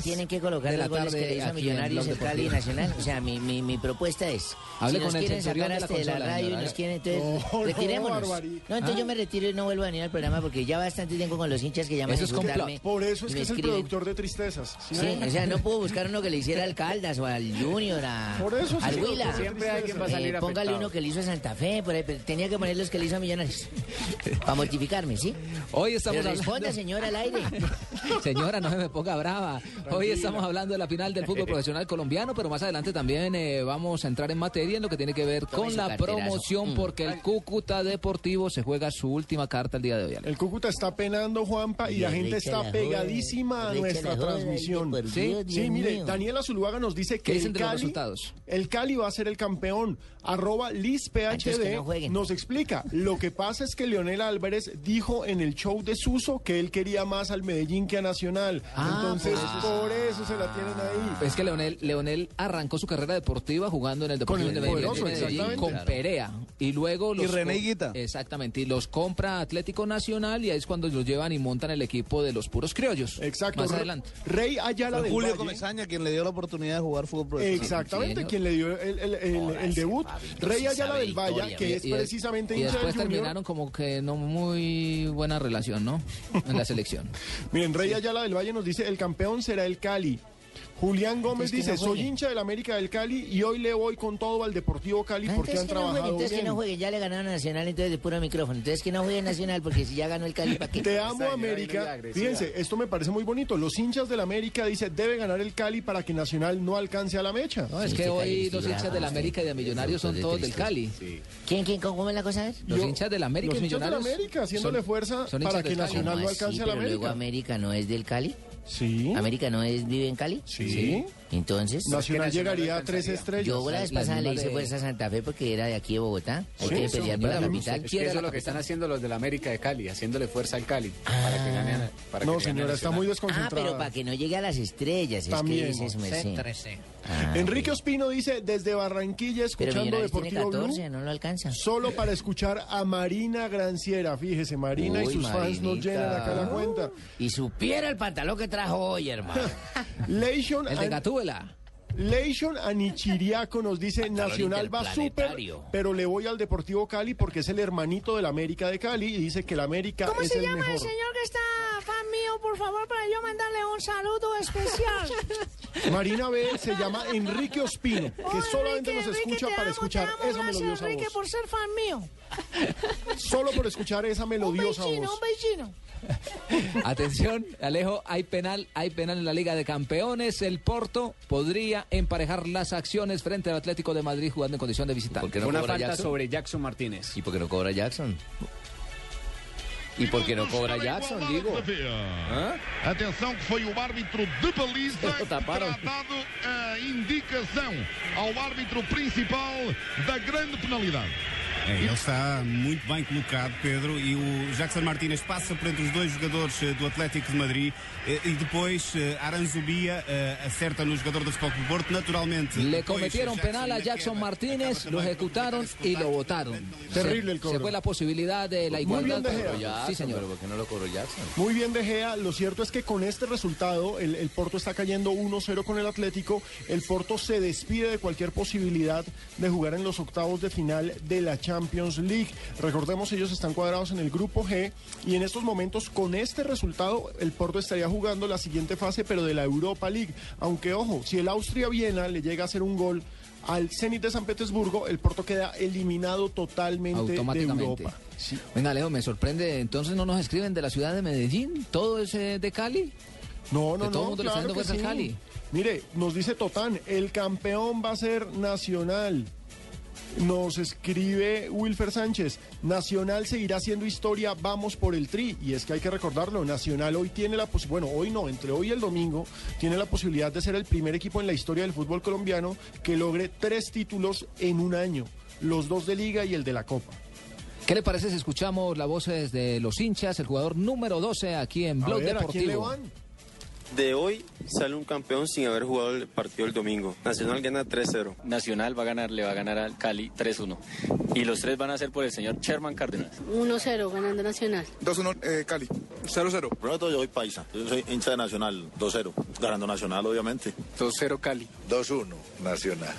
3 y Tienen, 10 tienen que colocar de la los goles que tarde le hizo a en Millonarios el Cali. Nacional. O sea, mi, mi, mi propuesta es, Hable si con nos el quieren centurión sacar de la hasta de la consola, radio y nos quieren, entonces No, no, retirémonos. barbaridad. No, entonces Ah. yo me retiro y no vuelvo a venir al programa porque ya bastante tengo con los hinchas que llaman Eso a es Por eso es que es el escriben. productor de tristezas. ¿sí o sea, no puedo buscar uno que le hiciera al Caldas o al Junior, a, Por eso al Huila. Siempre hay quien va a salir Eh, Póngale afectado. uno que le hizo a Santa Fe, por ahí, pero tenía que poner los que le hizo a Millonarios. Para mortificarme, ¿sí? Hoy estamos Pero hablando- responda, señora, al aire. Señora, no se me ponga brava. Hoy estamos hablando de la final del fútbol profesional colombiano, pero más adelante también eh, vamos a entrar en materia en lo que tiene que ver Tome con la carterazo. promoción, Mm. porque el Cúcuta Deportivo se juega su última carta el día de hoy. El Cúcuta está penando, Juanpa, y Y la gente está la pegadísima a nuestra transmisión. Sí, Dios, sí, Dios mire, mío. Daniela Zuluaga nos dice que ¿Qué el Cali, resultados? el Cali va a ser el campeón. Arroba Liz Antes que PhD no nos explica. Lo que pasa es que Leonel Álvarez dijo en el show de Suso que él quería más al Medellín que a Nacional. Ah, Entonces, por eso. por eso se la tienen ahí. Es que Leonel, Leonel arrancó su carrera deportiva jugando en el Deportivo poderoso, Medellín con Claro. Perea. Y luego los Y René. Exactamente. Y los compra Atlético Nacional y ahí es cuando los llevan y montan el equipo de los puros criollos. Exacto. Más adelante. Rey Ayala Fue del Julio Valle. Comesaña quien le dio la oportunidad de jugar fútbol profesional. Exactamente, quien le dio el, el- el- el debut. Rey Ayala del Valle, que es Y precisamente y después Junior. terminaron como que no muy buena relación, ¿no? En la selección. Miren, Rey Ayala del Valle nos dice, el campeón será el Cali. Julián Gómez Entonces, dice, no soy juegue. hincha del América del Cali y hoy le voy con todo al Deportivo Cali porque han que no trabajado entonces que no jueguen, ya le ganaron a Nacional entonces de puro micrófono. Entonces que no jueguen Nacional porque si ya ganó el Cali, ¿para qué? Te amo América. Fíjense, esto me parece muy bonito. Los hinchas del América dice debe ganar el Cali para que Nacional no alcance a la mecha. No, es que hoy los hinchas del América y de Millonarios son todos del Cali. ¿Quién, quién, cómo es la cosa? Los hinchas del América Los y hinchas del Millonarios. América haciéndole son- fuerza son para que. Nacional no ¿Cómo así? alcance a la Pero luego América. América no es del Cali. Sí. ¿América no es, vive en Cali? Sí. Entonces. Nacional llegaría a tres estrellas. Yo la vez pasada le hice de- fuerza a Santa Fe porque era de aquí de Bogotá. Hay Sí, que eso, pelear por la capital. Es que eso es lo que están haciendo los de la América de Cali, haciéndole fuerza al Cali para que gane. Para No, que señora, está muy Ah, desconcentrada. pero para que no llegue a las estrellas. También. Es que dices, merced. Ah, Enrique Ospino dice desde Barranquilla Pero escuchando tiene Deportivo 14, Blue no lo alcanza. solo para escuchar a Marina Granciera. Fíjese, Marina y sus fans nos llenan acá la cuenta. Y supiera el pantalón que trajo hoy, hermano. Leishon El de An- Gatúbela. Leishon Anichiriaco nos dice Nacional va súper, pero le voy al Deportivo Cali porque es el hermanito del América de Cali y dice que el América ¿Cómo es se el llama mejor. el señor que está fan mío, por favor, para yo mandarle un saludo especial? Marina B se llama Enrique Ospino, que Oh, solamente Enrique, nos Enrique, escucha te para amo, escuchar amo, esa gracias, melodiosa Enrique, voz. por ser fan mío. Solo por escuchar esa Un melodiosa beijino, voz. un beijino. Atención, Alejo, hay penal, hay penal en la Liga de Campeones. El Porto podría emparejar las acciones frente al Atlético de Madrid jugando en condición de visitante. Fue Una falta sobre Jackson Martínez. ¿Y por qué no cobra Jackson? ¿Y por qué no cobra Jackson, digo? Hã? Atenção que foi o árbitro de baliza que Taparam. dado a indicação ao árbitro principal da grande penalidade. É, ele está muito bem colocado, Pedro, e o Jackson Martínez passa por entre os dois jogadores eh, do Atlético de Madrid eh, e depois eh, Aranzubia acerta no jogador do Futebol Clube Porto, naturalmente. Le depois, cometieron Jackson penal a Jackson Martínez, lo ejecutaron y lo votaron. Terrible el Se- cobro. Se fue la posibilidad de la Muy igualdad. bien, De Gea. Sí, señor. ¿Por qué no lo cobró Jackson? Muy bien, De Gea. Lo cierto es que con este resultado, el, el Porto está cayendo 1-0 con el Atlético. El Porto se despide de cualquier posibilidad de jugar en los octavos de final de la Champions League. Recordemos, ellos están cuadrados en el grupo G y en estos momentos, con este resultado, el Porto estaría jugando la siguiente fase, pero de la Europa League. Aunque, ojo, si el Austria-Viena le llega a hacer un gol al Zenit de San Petersburgo, el Porto queda eliminado totalmente de. Europa. Venga, Leo, me sorprende. Entonces no nos escriben de la ciudad de Medellín. ¿Todo es eh, de Cali? No, no, Que todo no, el mundo claro que sí. Cali. Mire, nos dice Totán, el campeón va a ser Nacional. Nos escribe Wilfer Sánchez, Nacional seguirá haciendo historia, vamos por el tri. Y es que hay que recordarlo, Nacional hoy tiene la posibilidad, bueno, hoy no, entre hoy y el domingo, tiene la posibilidad de ser el primer equipo en la historia del fútbol colombiano que logre tres títulos en un año, los dos de liga y el de la Copa. ¿Qué le parece si escuchamos las voces de los hinchas, el jugador número 12 aquí en A Blog ver, ¿a quién le Deportivo? van? De hoy sale un campeón sin haber jugado el partido el domingo. Nacional gana 3-0. Nacional va a ganar, le va a ganar al Cali 3-1. Y los tres van a ser por el señor Sherman Cárdenas. 1-0 ganando Nacional. 2-1 eh, Cali. 0-0. Pronto yo soy paisa. Yo soy hincha de Nacional. 2-0. Ganando Nacional, obviamente. 2-0 Cali. 2-1 Nacional.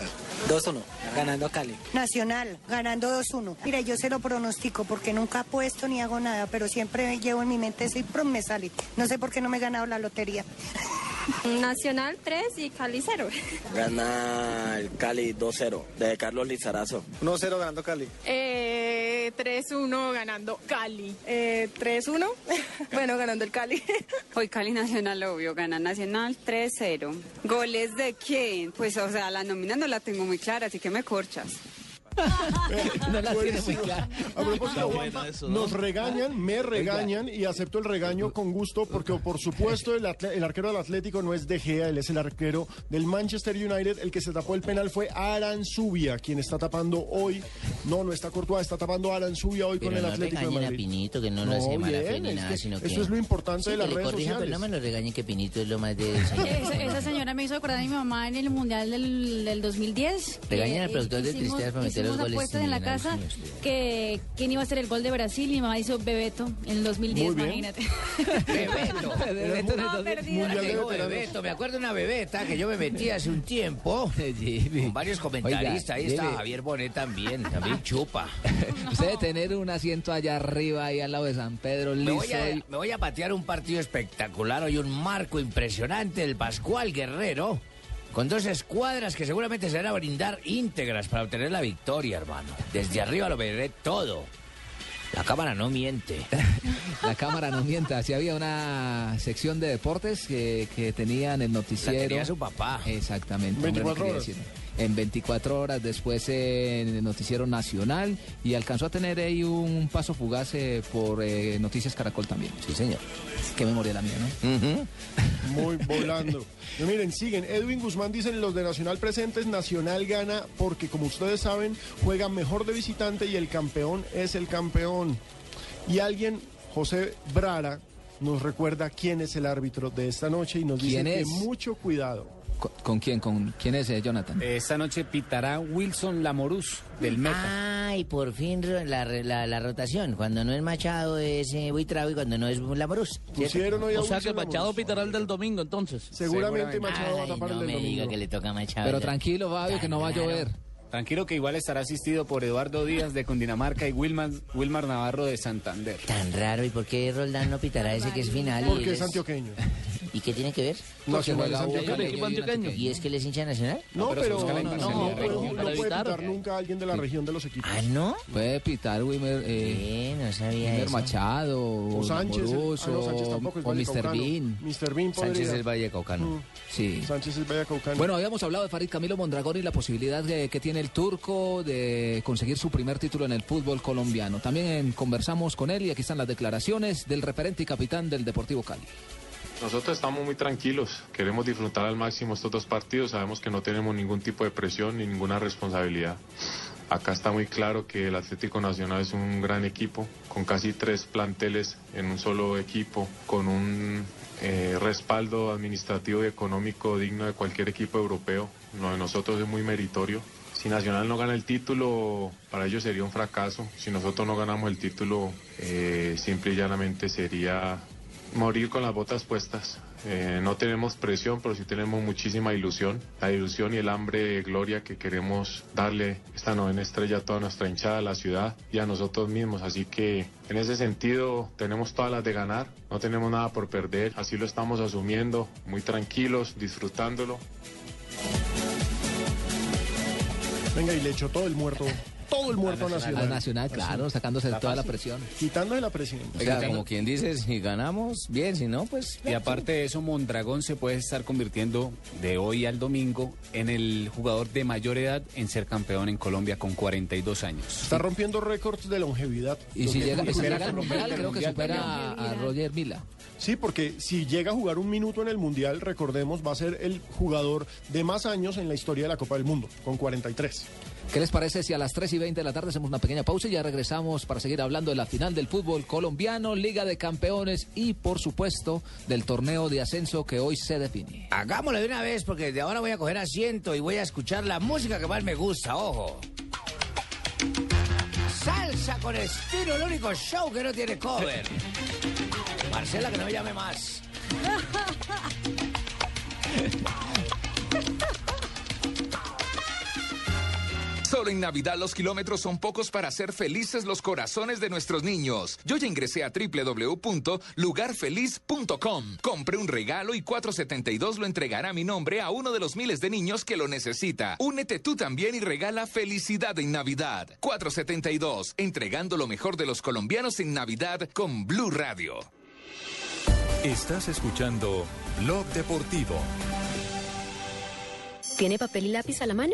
2-1, ganando Cali. Nacional, ganando 2-1. Mira, yo se lo pronostico porque nunca apuesto ni hago nada, pero siempre llevo en mi mente eso y prum, me sale. No sé por qué no me he ganado la lotería. Nacional 3 y Cali 0. Gana el Cali 2-0, de Carlos Lizarazo. 1-0 ganando Cali. Eh, 3-1 ganando Cali. Eh, 3-1, bueno, ganando el Cali. Hoy Cali Nacional, obvio, gana Nacional 3-0. ¿Goles de quién? Pues, o sea, la nómina no la tengo muy clara, así que me corchas. No la tiene muy clara. A propósito, Juanpa, nos regañan, me regañan y acepto el regaño con gusto porque por supuesto el, el arquero del Atlético no es De Gea, él es el arquero del Manchester United. El que se tapó el penal fue Aranzubia, quien está tapando hoy. No, no está Courtois, está tapando Aranzubia hoy Pero con el no Atlético de regañen a Madrid. Pinito, que no lo hace mala fe bien, ni es nada, que sino que... Eso es lo importante Sí, de las redes corrijan, sociales. pero no me lo regañen que Pinito es lo más de... Esa, esa señora me hizo acordar a mi mamá en el Mundial del, del 2010. Regañan al productor de Tristeas para meter hicimos apuestas en la casa Esteban. que quién iba a hacer el gol de Brasil y mi mamá hizo Bebeto en el 2010, Muy bien. imagínate. Bebeto. Bebeto en el No, 2010. perdida. Mundial de. Bebeto, me acuerdo de una bebeta que yo me metí hace un tiempo con varios comentaristas. Ahí está. Javier Bonet también, también chupa. Usted debe tener un asiento allá arriba, ahí al lado de San Pedro, Me listo. voy, a, me voy a patear un partido espectacular hoy, un marco impresionante del Pascual Guerrero, con dos escuadras que seguramente se van a brindar íntegras para obtener la victoria, hermano. Desde arriba lo veré todo. La cámara no miente. La cámara no mienta. Si había una sección de deportes que, que tenían el noticiero. La tenía su papá. Exactamente. hombre, no 24 quería horas. En 24 horas, después en el Noticiero Nacional y alcanzó a tener ahí un paso fugaz eh, por eh, Noticias Caracol también. Sí, señor. Qué memoria la mía, ¿no? Muy volando. No, miren, siguen. Edwin Guzmán dicen los de Nacional presentes, Nacional gana porque como ustedes saben, juega mejor de visitante y el campeón es el campeón. Y alguien, José Brara, nos recuerda quién es el árbitro de esta noche y nos dice ¿Quién que mucho cuidado. ¿Con, con quién? ¿Con quién es eh, Jonathan? Esta noche pitará Wilson Lamoruz del Meta. Ay, por fin la, re- la, la rotación. Cuando no es Machado es eh, Buitrago y cuando no es Lamoruz. Pusieron hoy a O sea que Machado Lamoruz. pitará el del domingo entonces. Seguramente Machado va a tapar no el del me diga que le toca a Machado. Pero tranquilo, Fabio, que no va a llover. Tranquilo que igual estará asistido por Eduardo Díaz de Cundinamarca y Wilmar, Wilmar Navarro de Santander. Tan raro, ¿y por qué Roldán no pitará ese que es final? y Porque es antioqueño. ¿Y qué tiene que ver? Nacional juega es Boca, antioqueño. Leguía y un antioqueño. ¿Y es que él es hincha nacional? No, pero no, no, no puede pitar nunca a alguien de la región de los equipos. Ah, ¿no? Puede pitar Wilmer, eh, Eh, no sabía Wilmer eso. Machado, O Sánchez. eh, ah, no, Sánchez tampoco es o Mr. Bean. Mr. Bean podría. Sánchez es Vallecaucano. Mm, Sí. Sánchez es Vallecaucano. Bueno, habíamos hablado de Farid Camilo Mondragón y la posibilidad de- que tiene el turco de conseguir su primer título en el fútbol colombiano. También eh, conversamos con él y aquí están las declaraciones del referente y capitán del Deportivo Cali. Nosotros estamos muy tranquilos, queremos disfrutar al máximo estos dos partidos, sabemos que no tenemos ningún tipo de presión ni ninguna responsabilidad. Acá está muy claro que el Atlético Nacional es un gran equipo, con casi tres planteles en un solo equipo, con un eh, respaldo administrativo y económico digno de cualquier equipo europeo. Lo de nosotros es muy meritorio. Si Nacional no gana el título, para ellos sería un fracaso. Si nosotros no ganamos el título, eh, simple y llanamente sería morir con las botas puestas. Eh, no tenemos presión, pero sí tenemos muchísima ilusión. La ilusión y el hambre de gloria que queremos darle esta novena estrella a toda nuestra hinchada, a la ciudad y a nosotros mismos. Así que en ese sentido tenemos todas las de ganar, no tenemos nada por perder. Así lo estamos asumiendo, muy tranquilos, disfrutándolo. Venga, y le echó todo el muerto. Todo el muerto a Nacional. Al Nacional, claro, sacándose de toda la presión. Quitándole la presión. Como quien dice, si ganamos, bien, si no, pues... Y aparte de eso, Mondragón se puede estar convirtiendo de hoy al domingo en el jugador de mayor edad en ser campeón en Colombia con 42 años. Está rompiendo récords de longevidad. Y si llega, si llega al Mundial, creo que supera a Roger Mila. Sí, porque si llega a jugar un minuto en el Mundial, recordemos, va a ser el jugador de más años en la historia de la Copa del Mundo, con 43. ¿Qué les parece si a las 3 y 20 de la tarde hacemos una pequeña pausa y ya regresamos para seguir hablando de la final del fútbol colombiano, Liga de Campeones y, por supuesto, del torneo de ascenso que hoy se define? Hagámoslo de una vez porque de ahora voy a coger asiento y voy a escuchar la música que más me gusta, ojo. Salsa con estilo, el único show que no tiene cover. Marcela, que no me llame más. Solo en Navidad los kilómetros son pocos para hacer felices los corazones de nuestros niños. Yo ya ingresé a www.lugarfeliz.com. Compré un regalo y 472 lo entregará a mi nombre a uno de los miles de niños que lo necesita. Únete tú también y regala felicidad en Navidad. 472, entregando lo mejor de los colombianos en Navidad con Blue Radio. Estás escuchando Blog Deportivo. ¿Tiene papel y lápiz a la mano?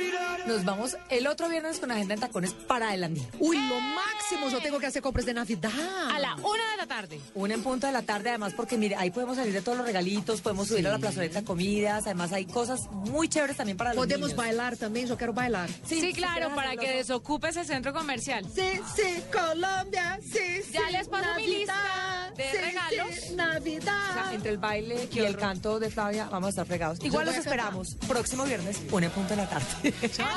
Nos vamos el otro viernes con agenda en tacones para adelante. Uy, lo máximo, yo tengo que hacer compras de Navidad. A la una de la tarde. Una en punto de la tarde, además, porque mire, ahí podemos salir de todos los regalitos, podemos subir a la plazoleta comidas, además hay cosas muy chéveres también para los Podemos niños. bailar también, yo quiero bailar. Sí, claro, para que desocupes el centro comercial. Sí, sí, Colombia, sí, Ya sí, les paso mi Navidad, lista de sí, regalos. sí, Navidad. O sea, entre el baile y el canto de Flavia vamos a estar fregados. Igual los esperamos próximo viernes, una en punto de la tarde. ¡Chao!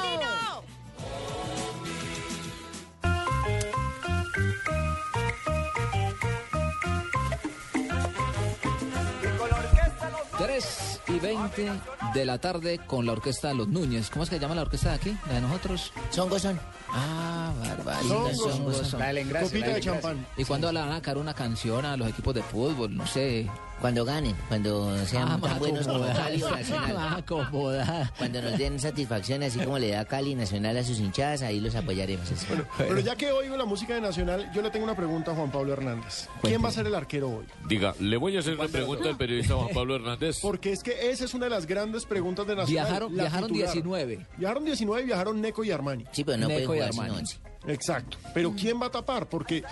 Tres y 20 de la tarde con la orquesta Los Núñez. ¿Cómo es que se llama la orquesta de aquí? ¿La de nosotros? Son Gozón. Ah, barbaridad. Son Gozón. La del engrase, Copita de champán. ¿Y cuándo le van a sacar una canción a los equipos de fútbol? No sé. Cuando ganen, cuando sean Ah, tan buenos como. Cali o Nacional. Acomodada. Cuando nos den satisfacción, así como le da Cali Nacional a sus hinchadas, ahí los apoyaremos. así. Pero ya que oigo la música de Nacional, yo le tengo una pregunta a Juan Pablo Hernández. ¿Quién va a ser el arquero hoy? Diga, le voy a hacer una pregunta al periodista Juan Pablo Hernández. Porque es que esa es una de las grandes preguntas de Nacional. Viajaron, viajaron titular. 19. Viajaron 19 y viajaron Neco y Armani. Sí, pero no pueden Neco y jugar Armani. 11. Exacto. Pero ¿quién va a tapar? Porque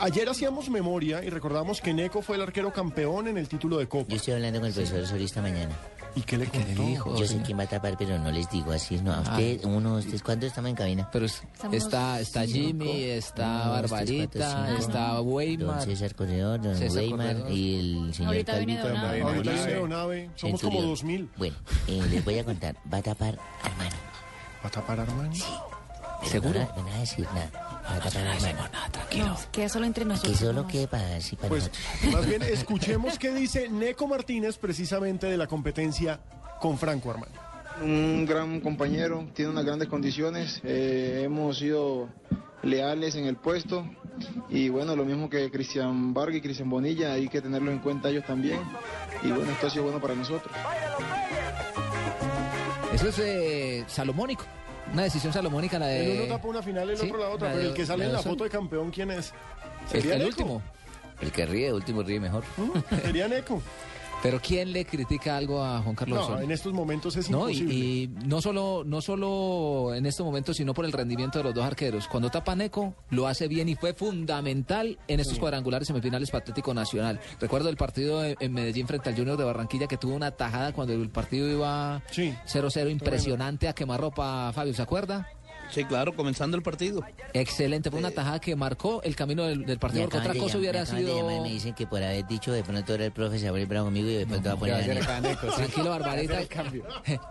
ayer hacíamos memoria y recordamos que Neco fue el arquero campeón en el título de Copa. Yo estoy hablando con el profesor Osorio esta mañana. ¿Y qué le contó? Yo sé quién va a tapar, pero no les digo así. No, a usted, uno, ustedes, ¿cuántos estamos en cabina? Pero es- está, está Jimmy, está Uno, dos, tres, cuatro, Barbarita, cinco. está Don Weimar. César Corredor, don César Weimar Corredor. y el señor Ahorita viene Calvito. Donave. don Ahorita viene Donave. Somos como Centurión. 2000. Bueno, eh, les voy a contar. Va a tapar Armani. ¿Va a tapar Armani? Pero ¿Seguro? No, van a- no decir nada. No, queda solo entre Que nosotros. solo nomás. quede para Pues nosotros. más bien escuchemos qué dice Neco Martínez precisamente de la competencia con Franco Armani. Un gran compañero, tiene unas grandes condiciones, eh, hemos sido leales en el puesto y bueno, lo mismo que Cristian Vargas y Cristian Bonilla, hay que tenerlo en cuenta ellos también y bueno, esto ha sido bueno para nosotros. Eso es eh, salomónico. Una decisión salomónica la de... El uno tapa una final, el Sí, otro la otra, la pero de- el que sale en la foto de campeón, ¿quién es? El, ¿Sería el último. El que ríe, último ríe mejor. Sería Neco. Pero ¿quién le critica algo a Juan Carlos No, Osorio? en estos momentos es No, y, imposible. y no solo no solo en estos momentos, sino por el rendimiento de los dos arqueros. Cuando tapa Neco, lo hace bien y fue fundamental en estos cuadrangulares semifinales para Atlético Nacional. Recuerdo el partido en en Medellín frente al Junior de Barranquilla que tuvo una tajada cuando el partido iba 0-0 impresionante a quemarropa, Fabio, ¿se acuerda? Sí, claro, comenzando el partido. Excelente, fue una tajada que marcó el camino del, del partido, porque otra cosa hubiera sido... llamar me dicen que por haber dicho de pronto era el profe se va a poner bravo conmigo y de pronto va a poner a. Tranquilo, Barbarita.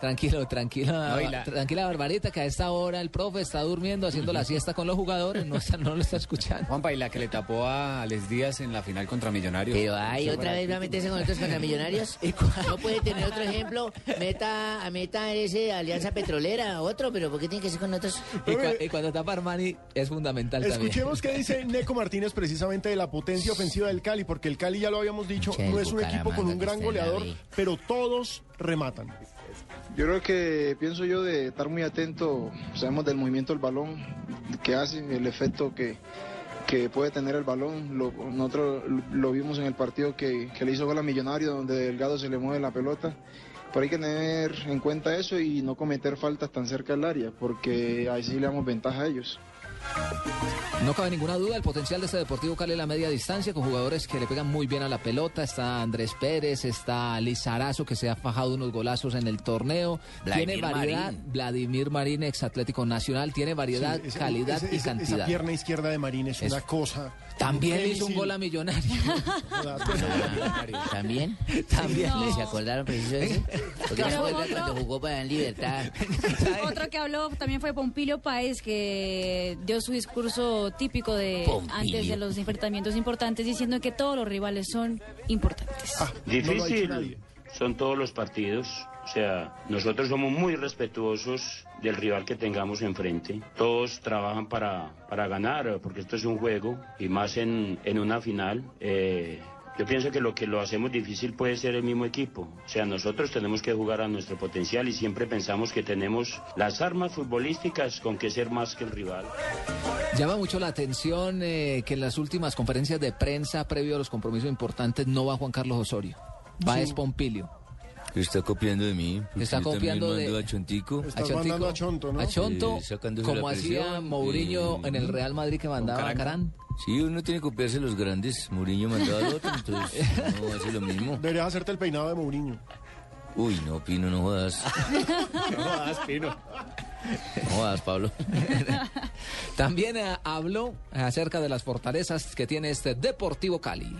tranquilo. No, la- Tranquila, Barbarita, que a esta hora el profe está durmiendo, haciendo la siesta con los jugadores, no, está- no lo está escuchando. Juanpa, y la que le tapó a Alex Díaz en la final contra Millonarios. Pero ay, otra vez va a meterse con otros contra millonarios. No puede tener otro ejemplo. Meta, meta ese Alianza Petrolera, otro, pero ¿por qué tiene que ser con otros? Y, cua- y cuando tapa Armani es fundamental también. Escuchemos qué dice Neco Martínez precisamente de la potencia ofensiva del Cali, porque el Cali ya lo habíamos dicho, no es un equipo con un gran goleador, pero todos rematan. Yo creo que pienso yo de estar muy atento, sabemos del movimiento del balón, que hace, el efecto que, que puede tener el balón. Lo- nosotros lo vimos en el partido que, que le hizo gol a Millonario, donde Delgado se le mueve la pelota. Pero hay que tener en cuenta eso y no cometer faltas tan cerca del área, porque ahí sí le damos ventaja a ellos. No cabe ninguna duda el potencial de este Deportivo Cali en la media distancia con jugadores que le pegan muy bien a la pelota. Está Andrés Pérez, está Lizarazo que se ha fajado unos golazos en el torneo. Vladimir tiene variedad. Marín. Vladimir Marín, ex Atlético Nacional, tiene variedad, Sí, calidad y cantidad. Esa pierna izquierda de Marín es, Es- una cosa. También le hizo un gol a Millonario. ¿También? También. ¿Y ¿Se acordaron preciso de eso? Porque no se acuerdan cuando jugó para en Libertad. Otro que habló también fue Pompilio Páez, que dio su discurso típico de Pompilio. antes de los enfrentamientos importantes, diciendo que todos los rivales son importantes. Ah, Difícil son todos los partidos. O sea, nosotros somos muy respetuosos del rival que tengamos enfrente. Todos trabajan para, para ganar, porque esto es un juego, y más en, en una final. Eh, yo pienso que lo que lo hacemos difícil puede ser el mismo equipo. O sea, nosotros tenemos que jugar a nuestro potencial y siempre pensamos que tenemos las armas futbolísticas con que ser más que el rival. Llama mucho la atención eh, que en las últimas conferencias de prensa previo a los compromisos importantes no va Juan Carlos Osorio. Va Sí. es Pompilio. Está copiando de mí. Está copiando de- a Chontico. A Chontico. A Chonto, Sí, sacándose como la hacía Mourinho en el Real Madrid que mandaba a Carán. Sí, uno tiene que copiarse los grandes. Mourinho mandaba al otro, entonces no hace lo mismo. Deberías hacerte el peinado de Mourinho. Uy, no, Pino, no jodas. No jodas, Pino. No jodas, Pablo. También eh, habló acerca de las fortalezas que tiene este Deportivo Cali.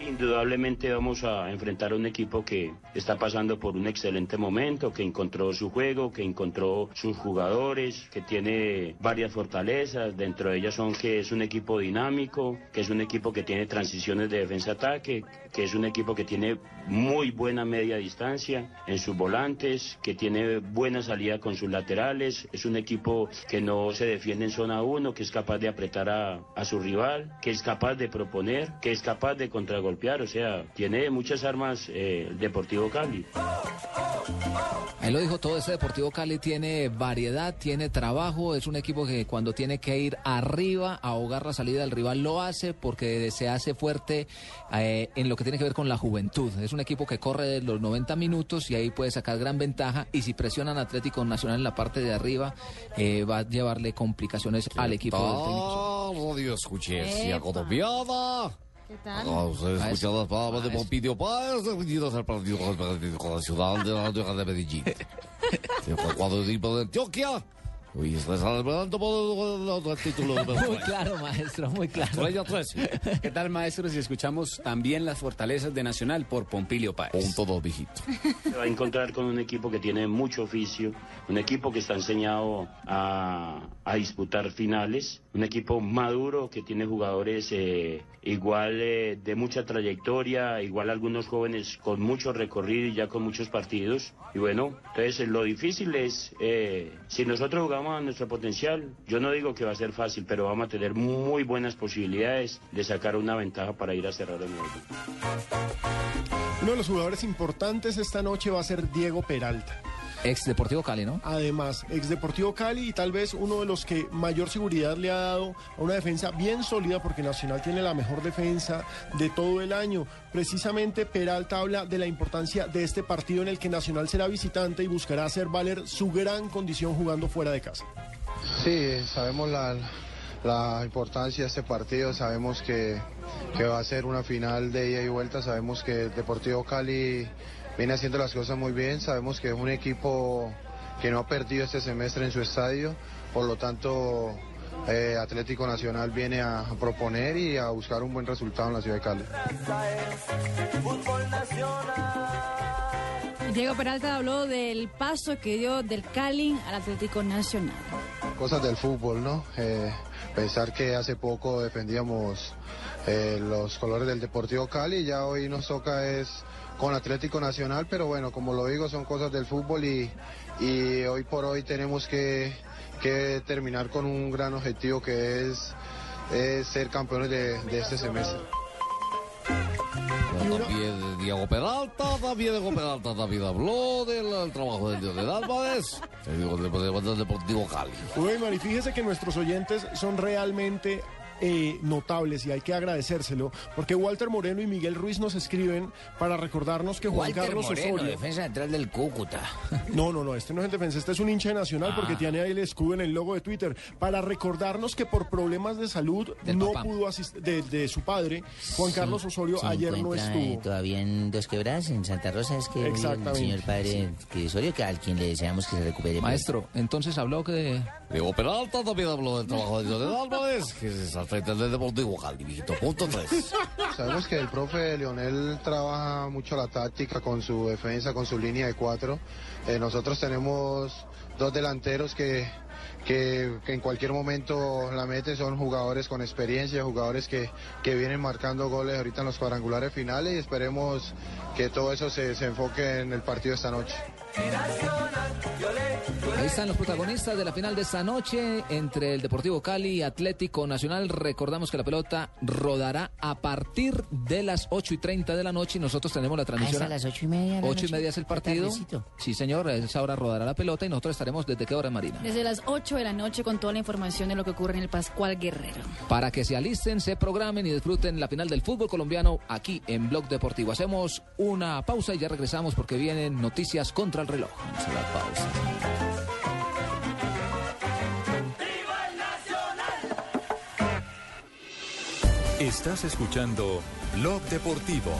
Indudablemente vamos a enfrentar a un equipo que está pasando por un excelente momento, que encontró su juego, que encontró sus jugadores, que tiene varias fortalezas. Dentro de ellas son que es un equipo dinámico, que es un equipo que tiene transiciones de defensa-ataque, que es un equipo que tiene muy buena media distancia en sus volantes, que tiene buena salida con sus laterales. Es un equipo que no se defiende en zona 1, que es capaz de apretar a, a su rival, que es capaz de proponer, que es capaz de contragolpear. O sea, tiene muchas armas eh, el Deportivo Cali. Él lo dijo todo, este Deportivo Cali tiene variedad, tiene trabajo, es un equipo que cuando tiene que ir arriba a ahogar la salida del rival lo hace porque se hace fuerte eh, en lo que tiene que ver con la juventud. Es un equipo que corre los 90 minutos y ahí puede sacar gran ventaja y si presionan Atlético Nacional en la parte de arriba eh, va a llevarle complicaciones al equipo del técnico. Escuché. ¿Qué tal? Ah, usted escucha las palabras de Pompidio Páez, venidos al partido con Atlético Nacional de la Liga de Medellín. Se fue cuadro de Antioquia. Hoy está celebrando por el título Muy claro, maestro, muy claro. Estrella 13. ¿Qué tal, maestro, si escuchamos también las fortalezas de Nacional por Pompilio Páez? Punto dos, viejito. Se va a encontrar con un equipo que tiene mucho oficio, un equipo que está enseñado a, a disputar finales, un equipo maduro que tiene jugadores eh, igual eh, de mucha trayectoria, igual algunos jóvenes con mucho recorrido y ya con muchos partidos. Y bueno, entonces eh, lo difícil es, eh, si nosotros jugamos a nuestro potencial, yo no digo que va a ser fácil, pero vamos a tener muy buenas posibilidades de sacar una ventaja para ir a cerrar el Medellín. Uno de los jugadores importantes esta noche va a ser Diego Peralta. Ex Deportivo Cali, ¿no? Además, ex Deportivo Cali y tal vez uno de los que mayor seguridad le ha dado a una defensa bien sólida porque Nacional tiene la mejor defensa de todo el año. Precisamente Peralta habla de la importancia de este partido en el que Nacional será visitante y buscará hacer valer su gran condición jugando fuera de casa. Sí, sabemos la, la importancia de este partido, sabemos que, que va a ser una final de ida y vuelta, sabemos que el Deportivo Cali viene haciendo las cosas muy bien, sabemos que es un equipo que no ha perdido este semestre en su estadio, por lo tanto eh, Atlético Nacional viene a, proponer y a buscar un buen resultado en la ciudad de Cali. Diego Peralta habló del paso que dio del Cali al Atlético Nacional. Cosas del fútbol, ¿no? Eh, pensar que hace poco defendíamos eh, los colores del Deportivo Cali, ya hoy nos toca es con Atlético Nacional, pero bueno, como lo digo, son cosas del fútbol y, y hoy por hoy tenemos que, que terminar con un gran objetivo que es, es ser campeones de, de este semestre. También Diego Peralta, también Diego Peralta también habló del el trabajo del Dios de Álvarez, el Deportivo, del Deportivo Cali. Weimar, y fíjese que nuestros oyentes son realmente eh, notables y hay que agradecérselo, porque Walter Moreno y Miguel Ruiz nos escriben para recordarnos que Juan Walter Carlos Moreno, Osorio... defensa central del Cúcuta. No, no, no, este no es el defensa, este es un hincha de Nacional porque Ah. tiene ahí el escudo en el logo de Twitter, para recordarnos que por problemas de salud Del no papá. pudo asistir, de, de su padre, Juan Carlos Osorio, Se ayer no estuvo. todavía en Dos Quebradas, en Santa Rosa, es que el Exactamente. señor padre que Osorio, que al quien le deseamos que se recupere. Maestro, entonces habló que... Diego Peralta también habló del trabajo de Álvarez, que al frente del Deportivo Cali. Punto 3. Sabemos que el profe Leonel trabaja mucho la táctica con su defensa, con su línea de cuatro. Eh, nosotros tenemos dos delanteros que, que, que en cualquier momento la mete, son jugadores con experiencia, jugadores que, que vienen marcando goles ahorita en los cuadrangulares finales y esperemos que todo eso se, se enfoque en el partido esta noche. Ahí están los protagonistas de la final de esta noche entre el Deportivo Cali y Atlético Nacional. Recordamos que la pelota rodará a partir de las 8 y 30 de la noche y nosotros tenemos la transmisión. Ah, ¿es a las ocho y media de la 8 y media es el partido. Sí, señor, a esa hora rodará la pelota y nosotros estaremos desde qué hora, Marina. Desde las 8 de la noche con toda la información de lo que ocurre en el Pascual Guerrero. Para que se alisten, se programen y disfruten la final del fútbol colombiano aquí en Blog Deportivo. Hacemos una pausa y ya regresamos porque vienen noticias contra el reloj. Vamos a la pausa. Estás escuchando Blog Deportivo.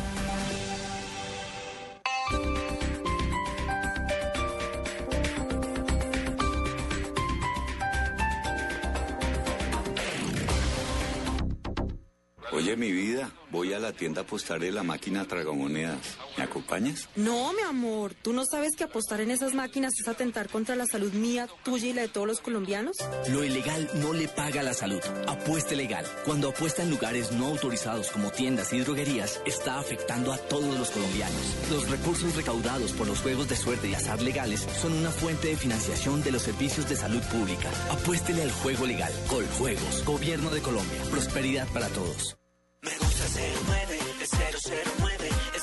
Voy a la tienda a apostarle la máquina tragamonedas. ¿Me acompañas? No, mi amor, ¿tú no sabes que apostar en esas máquinas es atentar contra la salud mía, tuya y la de todos los colombianos? Lo ilegal no le paga la salud. Apueste legal. Cuando apuesta en lugares no autorizados como tiendas y droguerías, está afectando a todos los colombianos. Los recursos recaudados por los juegos de suerte y azar legales son una fuente de financiación de los servicios de salud pública. Apuéstele al juego legal. Coljuegos. Gobierno de Colombia. Prosperidad para todos. Me gusta 09, es 009, es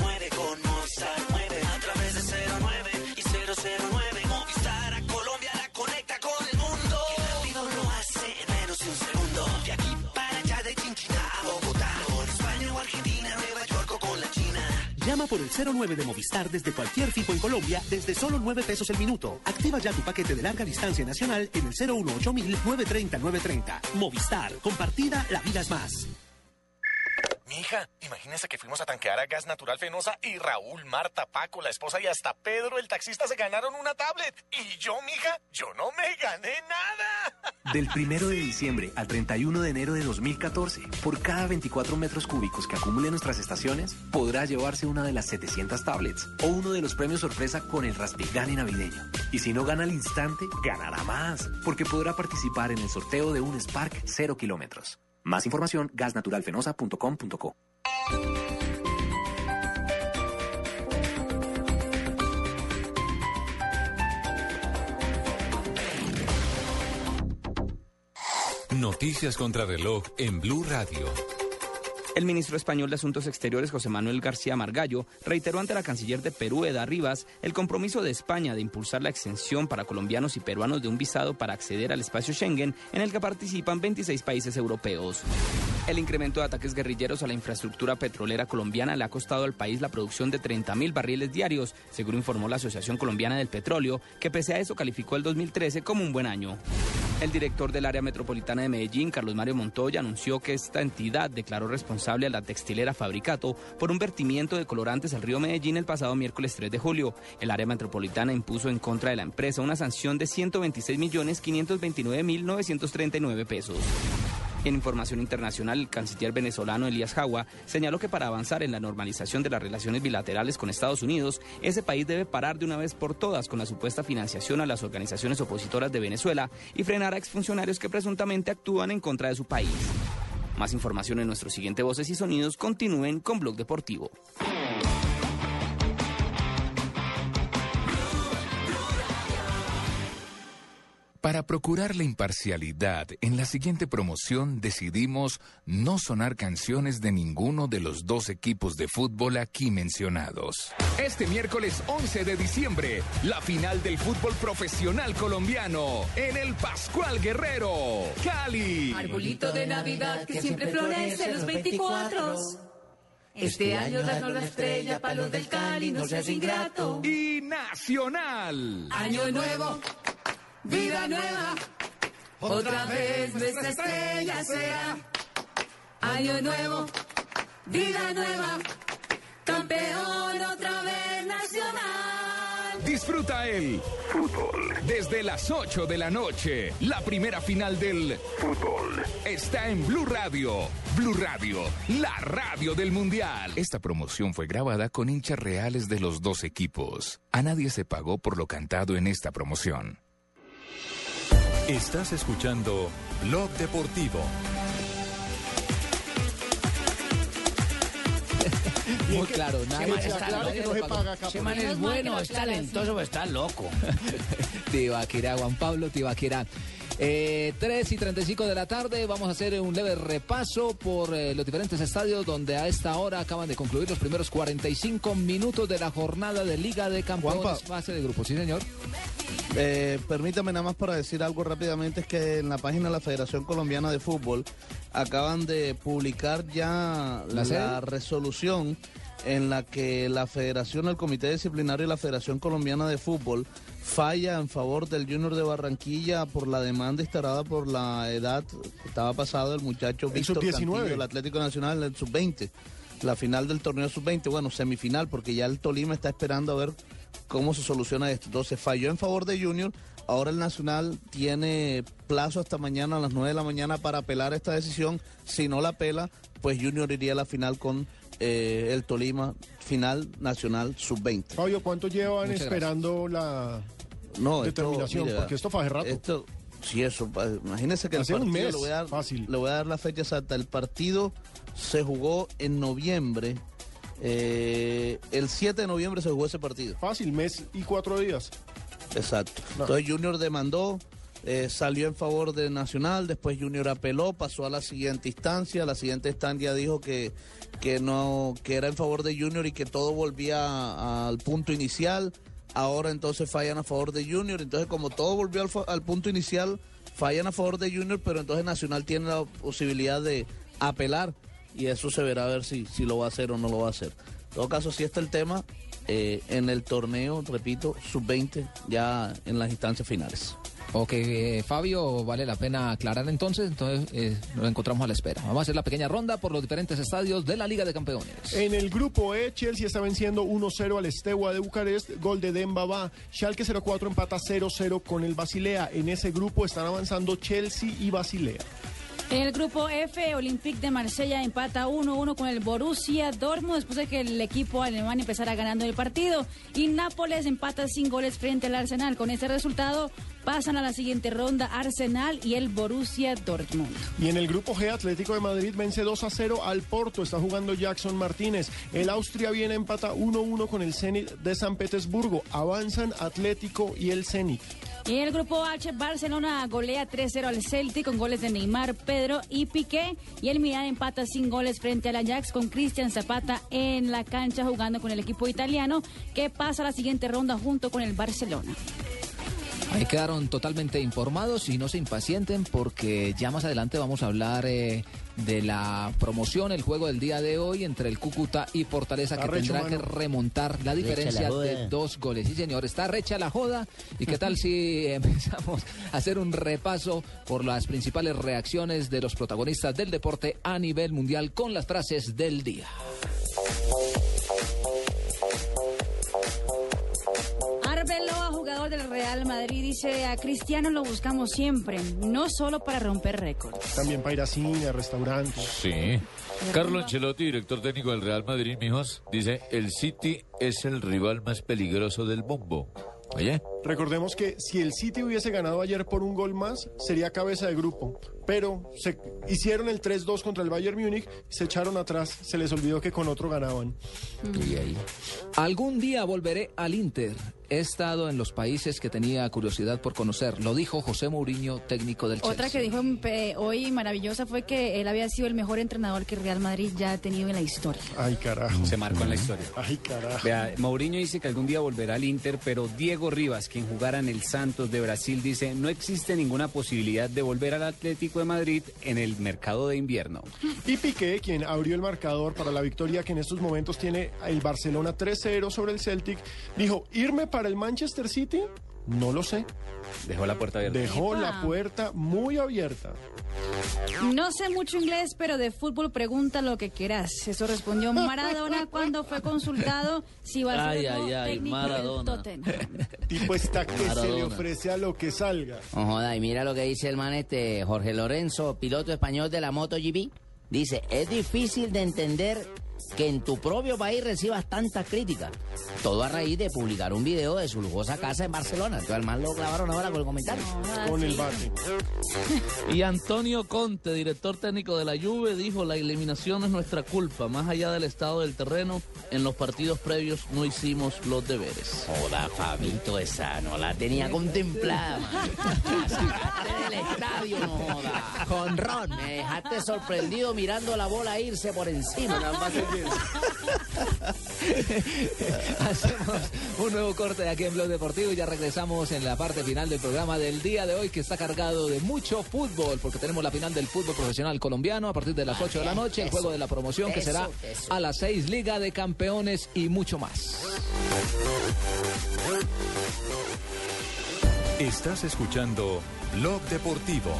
009 con Movistar 9 a través de 09 y 009. Movistar a Colombia la conecta con el mundo. Y rápido lo hace en menos de un segundo. De aquí para allá, de Chinchina a Bogotá. Con España o Argentina, Nueva York o con la China. Llama por el 09 de Movistar desde cualquier tipo en Colombia desde solo 9 pesos el minuto. Activa ya tu paquete de larga distancia nacional en el 018 930 930. Movistar, compartida, la vida es más. Mija, imagínese que fuimos a tanquear a gas natural fenosa y Raúl, Marta, Paco, la esposa y hasta Pedro, el taxista, se ganaron una tablet. Y yo, mija, yo no me gané nada. Del primero de diciembre al 31 de enero de 2014, por cada 24 metros cúbicos que acumule nuestras estaciones, podrá llevarse una de las 700 tablets o uno de los premios sorpresa con el Raspigani navideño. Y si no gana al instante, ganará más, porque podrá participar en el sorteo de un Spark 0 kilómetros. Más información, gasnaturalfenosa.com.co. Noticias contra reloj en Blue Radio. El ministro español de Asuntos Exteriores, José Manuel García Margallo, reiteró ante la canciller de Perú, Eda Rivas, el compromiso de España de impulsar la extensión para colombianos y peruanos de un visado para acceder al espacio Schengen, en el que participan 26 países europeos. El incremento de ataques guerrilleros a la infraestructura petrolera colombiana le ha costado al país la producción de 30.000 barriles diarios, según informó la Asociación Colombiana del Petróleo, que pese a eso calificó el 2013 como un buen año. El director del área metropolitana de Medellín, Carlos Mario Montoya, anunció que esta entidad declaró responsable a la textilera Fabricato por un vertimiento de colorantes al río Medellín el pasado miércoles 3 de julio. El área metropolitana impuso en contra de la empresa una sanción de 126.529.939 pesos. En información internacional, el canciller venezolano Elías Jagua señaló que para avanzar en la normalización de las relaciones bilaterales con Estados Unidos, ese país debe parar de una vez por todas con la supuesta financiación a las organizaciones opositoras de Venezuela y frenar a exfuncionarios que presuntamente actúan en contra de su país. Más información en nuestro siguiente Voces y Sonidos. Continúen con Blog Deportivo. Para procurar la imparcialidad, en la siguiente promoción decidimos no sonar canciones de ninguno de los dos equipos de fútbol aquí mencionados. Este miércoles 11 de diciembre, la final del fútbol profesional colombiano en el Pascual Guerrero, Cali. Arbolito de Navidad que siempre florece los 24. Este año danos la estrella, palos del Cali, no seas ingrato. Y Nacional. Año nuevo, vida nueva, otra vez nuestra estrella será. Año nuevo, vida nueva, campeón otra vez nacional. Disfruta el fútbol desde las 8 de la noche. La primera final del fútbol está en Blue Radio. Blue Radio, la radio del Mundial. Esta promoción fue grabada con hinchas reales de los dos equipos. A nadie se pagó por lo cantado en esta promoción. Estás escuchando Blog Deportivo. Muy claro, nadie está aclara loco. que no se paga acá Ese por man eso. es bueno, es talentoso, pero está loco. Tibaquira, Juan Pablo Tibaquira. Eh, 3 y 35 de la tarde, vamos a hacer un leve repaso por eh, los diferentes estadios donde a esta hora acaban de concluir los primeros 45 minutos de la jornada de Liga de Campeones Juanpa. fase de grupo. Sí, señor. Eh, permítame nada más para decir algo rápidamente, es que en la página de la Federación Colombiana de Fútbol acaban de publicar ya ¿La resolución en la que la Federación, el Comité Disciplinario y la Federación Colombiana de Fútbol falla en favor del Junior de Barranquilla por la demanda instalada por la edad que estaba pasado el muchacho El Víctor sub-19. Cantillo del Atlético Nacional, el sub-20, la final del torneo sub-20, bueno, semifinal, porque ya el Tolima está esperando a ver cómo se soluciona esto. Entonces falló en favor de Junior ahora el Nacional tiene plazo hasta mañana a las 9 de la mañana para apelar esta decisión. Si no la apela, pues Junior iría a la final con eh, el Tolima, final nacional sub-20. Fabio, ¿cuánto llevan Muchas esperando la No, determinación? Porque esto fue hace rato. Esto, sí, eso. Imagínese que el Hace un partido, mes, le, voy a dar, le voy a dar la fecha exacta. El partido se jugó en noviembre. eh, el 7 de noviembre se jugó ese partido. Fácil, mes y cuatro días. Exacto. No. Entonces Junior demandó, eh, salió en favor de Nacional, después Junior apeló, pasó a la siguiente instancia, la siguiente instancia dijo que, que no, que era en favor de Junior y que todo volvía al punto inicial. Ahora entonces fallan a favor de Junior, entonces como todo volvió al, al punto inicial, fallan a favor de Junior, pero entonces Nacional tiene la posibilidad de apelar y eso se verá a ver si, si lo va a hacer o no lo va a hacer. En todo caso, si está el tema eh, en el torneo, repito, sub-20, ya en las instancias finales. Ok, eh, Fabio, vale la pena aclarar entonces, entonces eh, nos encontramos a la espera. Vamos a hacer la pequeña ronda por los diferentes estadios de la Liga de Campeones. En el grupo E, Chelsea está venciendo 1-0 al Estewa de Bucarest, gol de Demba va. Schalke 04 empata 0-0 con el Basilea. En ese grupo están avanzando Chelsea y Basilea. En el grupo F, Olympique de Marsella empata 1-1 con el Borussia Dortmund después de que el equipo alemán empezara ganando el partido. Y Nápoles empata sin goles frente al Arsenal. Con este resultado pasan a la siguiente ronda Arsenal y el Borussia Dortmund. Y en el grupo G, Atlético de Madrid vence 2 a 0 al Porto. Está jugando Jackson Martínez. El Austria viene empata 1-1 con el Zenit de San Petersburgo. Avanzan Atlético y el Zenit. Y en el grupo H, Barcelona golea 3-0 al Celtic con goles de Neymar, Pedro y Piqué. Y el Milan empata sin goles frente al Ajax con Cristian Zapata en la cancha jugando con el equipo italiano que pasa a la siguiente ronda junto con el Barcelona. Ahí quedaron totalmente informados y no se impacienten porque ya más adelante vamos a hablar eh, de la promoción, el juego del día de hoy entre el Cúcuta y Fortaleza que tendrá que remontar la diferencia la de dos goles. Sí, señor, está recha la joda. ¿Y qué tal si empezamos a hacer un repaso por las principales reacciones de los protagonistas del deporte a nivel mundial con las frases del día? Arbeloa, jugador del Real Madrid, dice a Cristiano lo buscamos siempre, no solo para romper récords. También para ir a cine, a restaurantes. Sí. Carlo Ancelotti, director técnico del Real Madrid, mijos, dice, el City es el rival más peligroso del bombo. Oye, Recordemos que si el City hubiese ganado ayer por un gol más, sería cabeza de grupo. Pero se hicieron el 3-2 contra el Bayern Múnich, se echaron atrás, se les olvidó que con otro ganaban. Algún día volveré al Inter. He estado en los países que tenía curiosidad por conocer. Lo dijo José Mourinho, técnico del Chelsea. Otra que dijo eh, hoy maravillosa fue que él había sido el mejor entrenador que Real Madrid ya ha tenido en la historia. Ay, carajo. Se marcó en la historia. Ay, carajo. Vea, Mourinho dice que algún día volverá al Inter, pero Diego Rivas, quien jugara en el Santos de Brasil, dice no existe ninguna posibilidad de volver al Atlético de Madrid en el mercado de invierno. Y Piqué, quien abrió el marcador para la victoria que en estos momentos tiene el Barcelona 3-0 sobre el Celtic, dijo, ¿irme para el Manchester City? No lo sé. Dejó la puerta abierta. Dejó Epa. la puerta muy abierta. No sé mucho inglés, pero de fútbol pregunta lo que quieras. Eso respondió Maradona cuando fue consultado si va a ser Ay, ay, ay, técnico Maradona. del Tottenham. Tipo está que se le ofrece a lo que salga. No joda, y mira lo que dice el man este, Jorge Lorenzo, piloto español de la MotoGP. Dice, es difícil de entender que en tu propio país recibas tantas críticas. Todo a raíz de publicar un video de su lujosa casa en Barcelona. Entonces al man lo clavaron ahora con el comentario. Con el bate. Y Antonio Conte, director técnico de la Juve, dijo la eliminación es nuestra culpa. Más allá del estado del terreno, en los partidos previos no hicimos los deberes. Joda, Fabito, esa no la tenía contemplada, del estadio, no joda. Con Ron. Me dejaste sorprendido mirando la bola irse por encima. Hacemos un nuevo corte de aquí en Blog Deportivo y ya regresamos en la parte final del programa del día de hoy que está cargado de mucho fútbol porque tenemos la final del fútbol profesional colombiano a partir de las 8 de la noche, el juego de la promoción que será a las 6, Liga de Campeones y mucho más. Estás escuchando Blog Deportivo.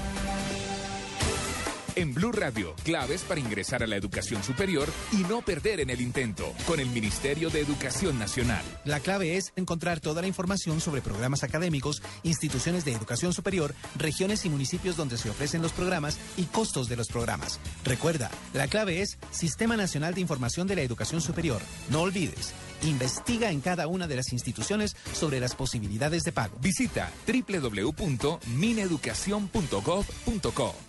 En Blue Radio, claves para ingresar a la educación superior y no perder en el intento. Con el Ministerio de Educación Nacional. La clave es encontrar toda la información sobre programas académicos, instituciones de educación superior, regiones y municipios donde se ofrecen los programas y costos de los programas. Recuerda, la clave es Sistema Nacional de Información de la Educación Superior. No olvides, investiga en cada una de las instituciones sobre las posibilidades de pago. Visita www.mineducacion.gov.co.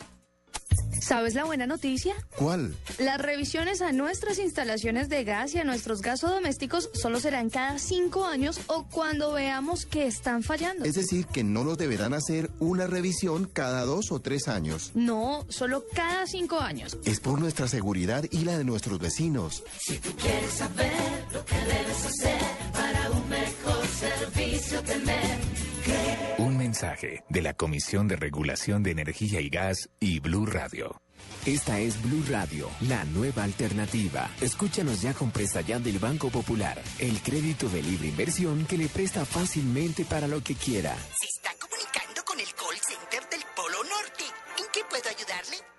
¿Sabes la buena noticia? ¿Cuál? Las revisiones a nuestras instalaciones de gas y a nuestros gasodomésticos solo serán cada cinco años o cuando veamos que están fallando. Es decir, que no los deberán hacer una revisión cada dos o tres años. No, solo cada cinco años. Es por nuestra seguridad y la de nuestros vecinos. Si tú quieres saber lo que debes hacer mensaje de la Comisión de Regulación de Energía y Gas y Blue Radio. Esta es Blue Radio, la nueva alternativa. Escúchanos ya con Presta Ya del Banco Popular, el crédito de libre inversión que le presta fácilmente para lo que quiera. Se está comunicando con el call center del Polo Norte. ¿En qué puedo ayudarle?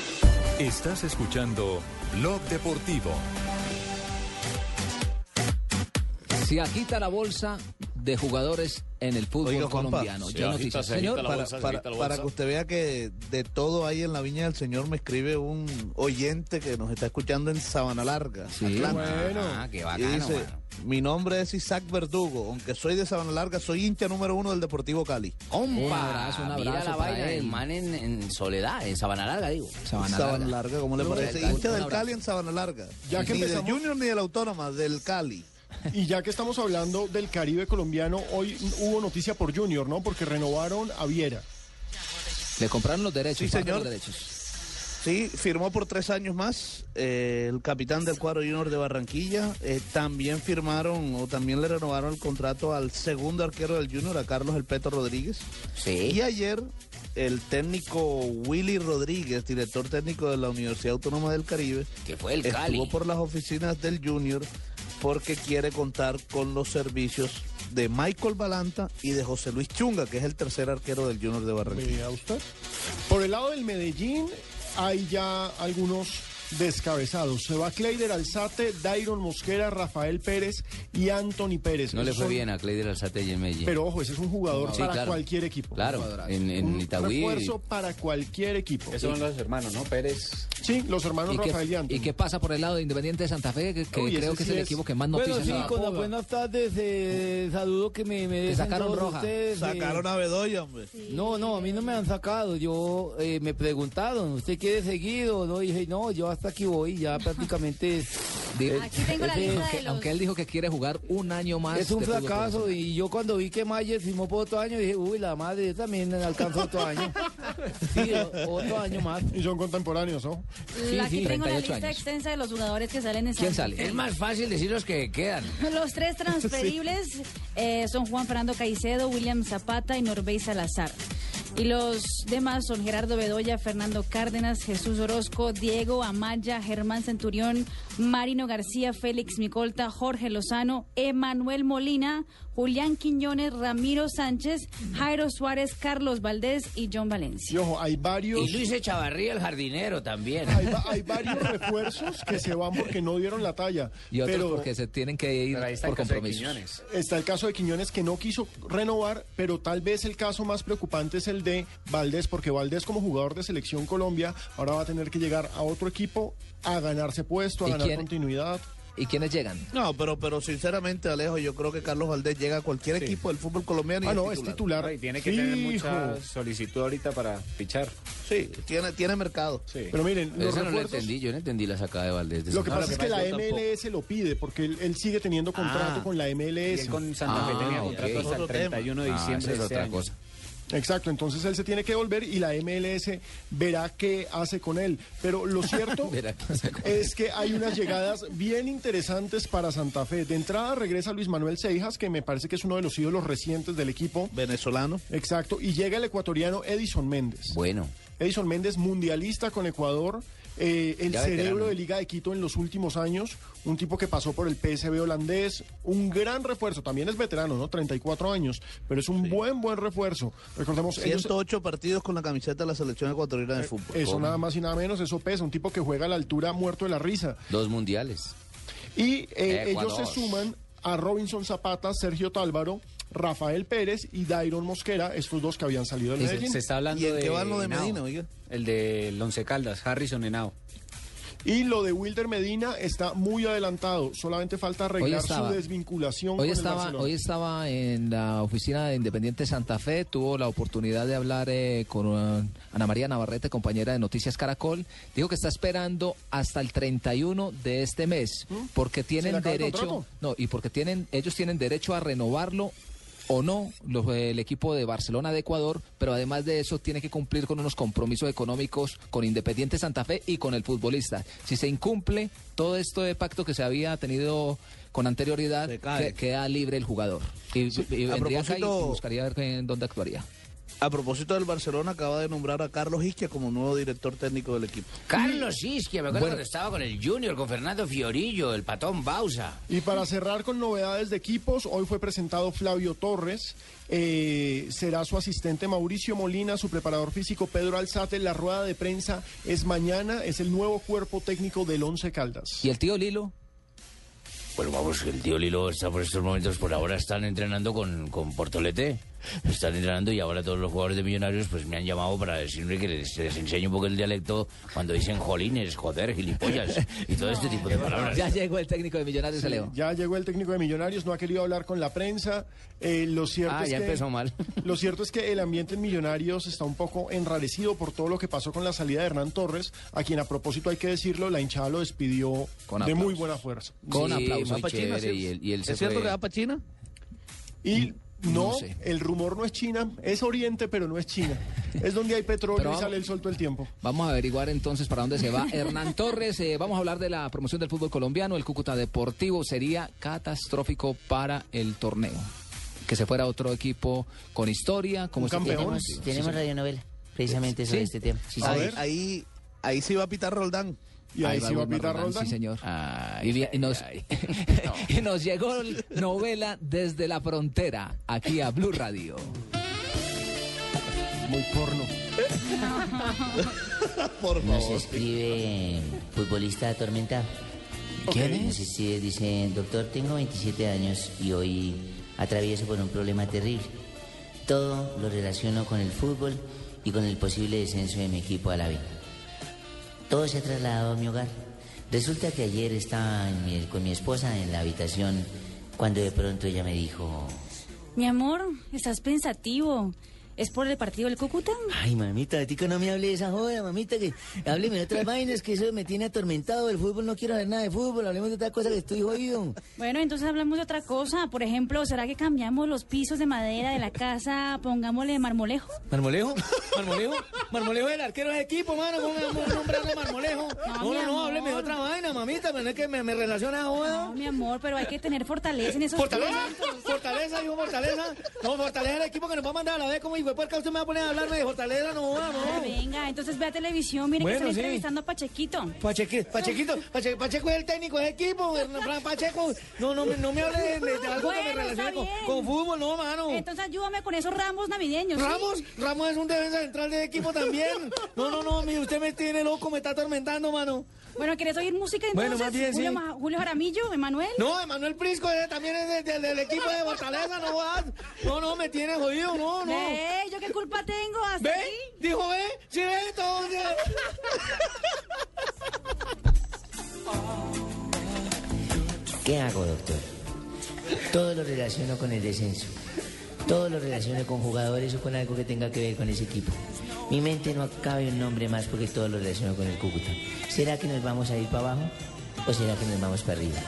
Estás escuchando Blog Deportivo. Se agita la bolsa de jugadores en el fútbol Oiga, Juanpa, colombiano. se Ya agita, noticias. se agita Señor, la para- bolsa, se para- agita la Para que usted vea que de todo hay en la viña del Señor, me escribe un oyente que nos está escuchando en Sabana Larga. Sí, Atlanta. bueno. Ah, qué bacano, Y dice, mi nombre es Isaac Verdugo, aunque soy de Sabana Larga, soy hincha número uno del Deportivo Cali. Compa, Un abrazo, un mira abrazo la para vaina del man en, en soledad, en Sabana Larga, digo. Sabana, Larga. ¿cómo le parece? Hincha del. Cali en Sabana Larga. Ya que ni del empezamos- Junior ni del Autónoma, del Cali. Y ya que estamos hablando del Caribe colombiano, hoy hubo noticia por Junior, ¿no? Porque renovaron a Viera. Le compraron los derechos. Sí, señor. los derechos. Sí, firmó por tres años más eh, el capitán del cuadro Junior de Barranquilla. Eh, también firmaron o también le renovaron el contrato al segundo arquero del Junior, a Carlos El Peto Rodríguez. Sí. Y ayer el técnico Willy Rodríguez, director técnico de la Universidad Autónoma del Caribe, que fue el estuvo Cali. por las oficinas del Junior porque quiere contar con los servicios de Michael Balanta y de José Luis Chunga, que es el tercer arquero del Junior de Barranquilla. Por el lado del Medellín hay ya algunos descabezados. Se va Kleider Alzate, Dairon Mosquera, Rafael Pérez y Anthony Pérez. No le fue son- bien a Cleider Alzate y en Medellín. Pero ojo, ese es un jugador Sí, para claro. cualquier equipo. Claro, en, en Un Itagüí. refuerzo para cualquier equipo. Esos son los hermanos, ¿no? Pérez. Sí, los hermanos ¿Y qué, Rafael y Anthony. ¿Y qué pasa por el lado de Independiente de Santa Fe? Que, que Uy, creo que es sí el es- equipo que más Bueno, noticias sí, ha dado. con las buenas tardes, eh, saludo que me, me sacaron roja. ustedes, eh. Sacaron a Bedoya, hombre. No, no, a mí no me han sacado. Yo eh, me preguntaron, ¿usted quiere seguir o no? Dije, no, yo hasta aquí voy, ya prácticamente. Aquí tengo la lista de aunque, los- aunque él dijo que quiere jugar un año más. Es un fracaso y yo cuando vi que Mayer firmó por otro año dije, uy, la madre, yo también alcanzo otro año. Sí, otro año más. Y son contemporáneos, ¿no? Aquí tengo la 38 lista años. extensa de los jugadores que salen en Santa Fe. Es más fácil decir los que quedan. Los tres transferibles eh, son Juan Fernando Caicedo, William Zapata y Norbey Salazar. Y los demás son Gerardo Bedoya, Fernando Cárdenas, Jesús Orozco, Diego Amaya, Germán Centurión, Marino García, Félix Micolta, Jorge Lozano, Emanuel Molina, Julián Quiñones, Ramiro Sánchez, Jairo Suárez, Carlos Valdés y John Valencia. Y ojo, hay varios... Y Luis Echavarría, el jardinero, también. Hay, va- hay varios refuerzos que se van porque no dieron la talla. Y otros pero porque se tienen que ir por compromisos. Está el caso de Quiñones que no quiso renovar, pero tal vez el caso más preocupante es el de Valdés, porque Valdés como jugador de selección Colombia ahora va a tener que llegar a otro equipo a ganarse puesto, a ¿Y ganar quién- continuidad. ¿Y quiénes llegan? No, pero, pero sinceramente, Alejo, yo creo que Carlos Valdés llega a cualquier Sí. equipo del fútbol colombiano. y Ah, no, es titular. Y tiene que tener mucha solicitud ahorita para fichar. Sí, tiene, tiene mercado. Pero miren, los Eso no lo entendí, yo no entendí la sacada de Valdés. de Lo que pasa es que la MLS lo pide, porque él, él sigue teniendo contrato Ah. con la MLS. Y él con Santa Fe tenía Ah, contrato ok. hasta el Otro tema. 31 de Ah, diciembre esa es este otra año. cosa. Exacto, entonces él se tiene que volver y la MLS verá qué hace con él. Pero lo cierto es que hay unas llegadas bien interesantes para Santa Fe. De entrada regresa Luis Manuel Seijas, que me parece que es uno de los ídolos recientes del equipo. Venezolano. Exacto, y llega el ecuatoriano Edison Méndez. Bueno. Edison Méndez, mundialista con Ecuador, eh, el Ya cerebro veterano. de Liga de Quito en los últimos años, un tipo que pasó por el PSV holandés, un gran refuerzo, también es veterano, ¿no? 34 años, pero es un buen, buen refuerzo. Recordemos, ellos- 108 partidos con la camiseta de la selección ecuatoriana de fútbol. eso nada más y nada menos, eso pesa, un tipo que juega a la altura muerto de la risa. Dos mundiales. Y eh, ellos se suman a Robinson Zapata, Sergio Tálvaro, Rafael Pérez y Dairon Mosquera, estos dos que habían salido del Sí, Medellín. se está hablando ¿Y en de, qué van lo de Henao, Medina, oiga? El del Once Caldas, Harrison Henao. Y lo de Wilder Medina está muy adelantado, solamente falta arreglar estaba- su desvinculación Hoy con estaba, el hoy estaba en la oficina de Independiente Santa Fe, tuvo la oportunidad de hablar eh, con uh, Ana María Navarrete, compañera de Noticias Caracol. Dijo que está esperando hasta el 31 de este mes, porque ¿Mm? ¿Se le tienen el derecho, no, y porque tienen, ellos tienen derecho a renovarlo o no los, el equipo de Barcelona de Ecuador, pero además de eso tiene que cumplir con unos compromisos económicos con Independiente Santa Fe y con el futbolista. Si se incumple todo esto de pacto que se había tenido con anterioridad, que- queda libre el jugador. Y, y vendría acá y buscaría ver en dónde actuaría. A propósito del Barcelona, acaba de nombrar a Carlos Isquia como nuevo director técnico del equipo. Carlos Isquia, me acuerdo Bueno. cuando estaba con el Junior, con Fernando Fiorillo, el patón Bausa. Y para cerrar con novedades de equipos, hoy fue presentado Flavio Torres, eh, será su asistente Mauricio Molina, su preparador físico Pedro Alzate. La rueda de prensa es mañana, es el nuevo cuerpo técnico del Once Caldas. ¿Y el tío Lilo? Bueno, vamos, el tío Lilo está por estos momentos, por ahora están entrenando con, con Portolete. Están entrenando y ahora todos los jugadores de Millonarios pues me han llamado para decirme que les, les enseñe un poco el dialecto cuando dicen jolines, joder, gilipollas y todo este tipo de palabras. Ya llegó el técnico de Millonarios, Sí, Leo. ya llegó el técnico de Millonarios, no ha querido hablar con la prensa. Eh, lo cierto Ah, es ya que, empezó mal. Lo cierto es que el ambiente en Millonarios está un poco enrarecido por todo lo que pasó con la salida de Hernán Torres, a quien a propósito hay que decirlo, la hinchada lo despidió Con de muy buena fuerza. Con Sí, aplausos. muy ¿Va pa' China, chévere, sí? y él, y él se ¿Es cierto fue- que va para China? Y no, No sé. el rumor no es China, es Oriente, pero no es China. Es donde hay petróleo Pero y vamos- sale el sol todo el tiempo. Vamos a averiguar entonces para dónde se va Hernán Torres. Eh, vamos a hablar de la promoción del fútbol colombiano. El Cúcuta Deportivo sería catastrófico para el torneo. Que se fuera otro equipo con historia, como este campeón. tenemos- Sí, Tenemos radionovela, precisamente sobre este tema. ahí, ahí, ahí sí va a pitar Roldán. Y ahí, sí va a Gunnar pitar Roldán, Roldán. Sí, señor. Ay, y, nos, ay, y nos llegó novela desde la frontera, aquí a Blue Radio. Muy porno. Por Nos favor. escribe futbolista atormentado. ¿Quién Nos escribe, dice, doctor, tengo 27 años y hoy atravieso por un problema terrible. Todo lo relaciono con el fútbol y con el posible descenso de mi equipo a la B. Todo se ha trasladado a mi hogar. Resulta que ayer estaba con mi esposa en la habitación cuando de pronto ella me dijo, Mi amor, estás pensativo. ¿Es por el partido del Cúcuta? Ay, mamita, a ti que no me hable de esa joda, mamita, que hábleme de otras vainas, que eso me tiene atormentado. El fútbol, no quiero ver nada de fútbol, hablemos de otra cosa que estoy jodido. Bueno, entonces hablamos de otra cosa. Por ejemplo, ¿será que cambiamos los pisos de madera de la casa, pongámosle marmolejo? ¿Marmolejo? ¿Marmolejo? ¿Marmolejo es el arquero del equipo, mano? ¿Cómo me Marmolejo? No, No, no, hábleme de otra vaina, mamita, pero no es que me, me relaciona a joda. No, mi amor, pero hay que tener fortaleza en esos ¿Fortaleza? ¿Fortaleza, dijo Fortaleza? No, Fortaleza el equipo que nos va a mandar a la vez, como y fue por acá usted me va a poner a hablarme de Fortaleza, no, no. venga, entonces ve a televisión, mire Bueno, que están sí. entrevistando a Pachequito. Pachequito, Pache- Pacheco es el técnico del equipo, Hernán Pacheco. No, no, no me hable de, de- de algo que me Bueno, relacione con, fútbol, no, mano. Entonces ayúdame con esos ramos navideños. ¿sí? Ramos, Ramos es un defensa central del equipo también. No, no, no, mire, usted me tiene loco, me está atormentando, mano. Bueno, ¿quieres oír música Bueno, entonces? más bien, Julio, sí. Ma- Julio Jaramillo, Emanuel. No, Emanuel Prisco eh, también es de- de- del equipo de Fortaleza, no vas. No, no, me tiene jodido, no, no. ¿yo qué culpa tengo? Hasta ¿Ve? aquí. Dijo, ve, sí, ve, sí. ¿Qué hago, doctor? Todo lo relaciono con el descenso. Todo lo relaciono con jugadores o con algo que tenga que ver con ese equipo. Mi mente no cabe un nombre más porque todo lo relaciono con el Cúcuta. ¿Será que nos vamos a ir para abajo o será que nos vamos para arriba?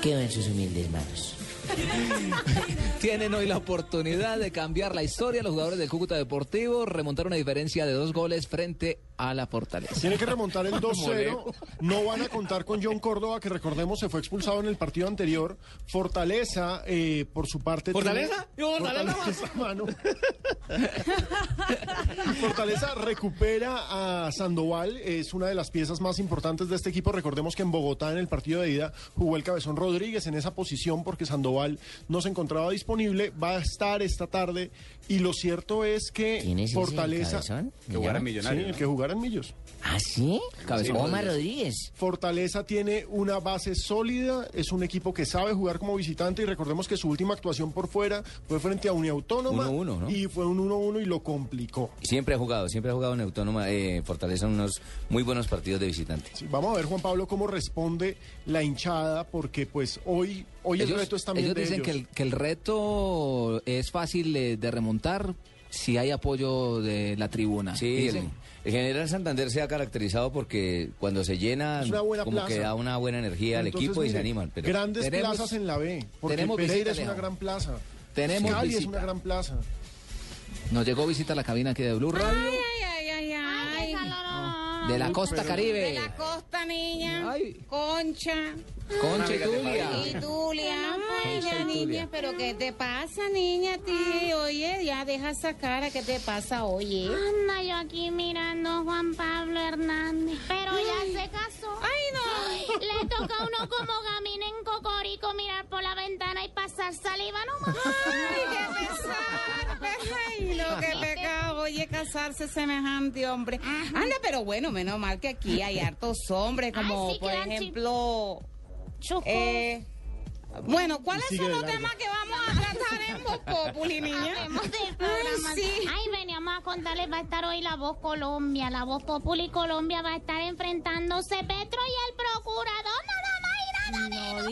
Quedo en sus humildes manos. Tienen hoy la oportunidad de cambiar la historia. Los jugadores del Cúcuta Deportivo remontaron una diferencia de dos goles frente a la Fortaleza. Tiene que remontar el 2-0. No van a contar con John Córdoba, que recordemos se fue expulsado en el partido anterior. Fortaleza, eh, por su parte. ¿Fortaleza? tiene- Fortaleza. Fortaleza, mano. Fortaleza recupera a Sandoval, es una de las piezas más importantes de este equipo. Recordemos que en Bogotá, en el partido de ida, jugó el Cabezón Rodríguez en esa posición porque Sandoval no se encontraba disponible. Va a estar esta tarde y lo cierto es que ¿Quién es ese, Fortaleza. El que jugara en Millos. ¿Ah, sí? Cabezón Omar Rodríguez. Fortaleza tiene una base sólida, es un equipo que sabe jugar como visitante y recordemos que su última actuación por fuera fue frente a Uniautónoma 1-1, ¿no? y fue un 1-1 y lo complicó. Siempre ha jugado, siempre ha jugado en Autónoma eh, Fortaleza unos muy buenos partidos de visitante. Sí, vamos a ver Juan Pablo cómo responde la hinchada porque pues hoy hoy el reto es también ellos de dicen ellos. Que, el, que el reto es fácil de remontar si hay apoyo de la tribuna. Sí, Dicen. el General Santander se ha caracterizado porque cuando se llena, Es una buena como plaza. que da una buena energía al equipo y se animan. Pero Grandes Tenemos- plazas en la B, porque tenemos Pereira visita, es una gran plaza. Tenemos Cali es una gran plaza. Nos llegó visita a la cabina aquí de Blue Radio ay, ay. De la costa De Caribe. la costa, niña. Concha. Concha y Tulia. Y Tulia. Ay, ya, y niña, pero ¿qué te pasa, niña, a ti? Oye, ya deja esa cara, ¿qué te pasa, oye? Anda yo aquí mirando a Juan Pablo Hernández, pero ya se casó. Ay, no. Le toca a uno como gamín en Cocorico mirar por la ventana y pasar saliva nomás. Ay, casarse semejante hombre. Anda, pero bueno, menos mal que aquí hay hartos hombres, como Ay, sí, por ejemplo. Eh, bueno, ¿cuáles son los temas que vamos a tratar en Voz Populi, niña? Ay, sí. Ay, veníamos a contarles, va a estar hoy la Voz Colombia. La Voz Populi Colombia va a estar enfrentándose Petro y el procurador, nada más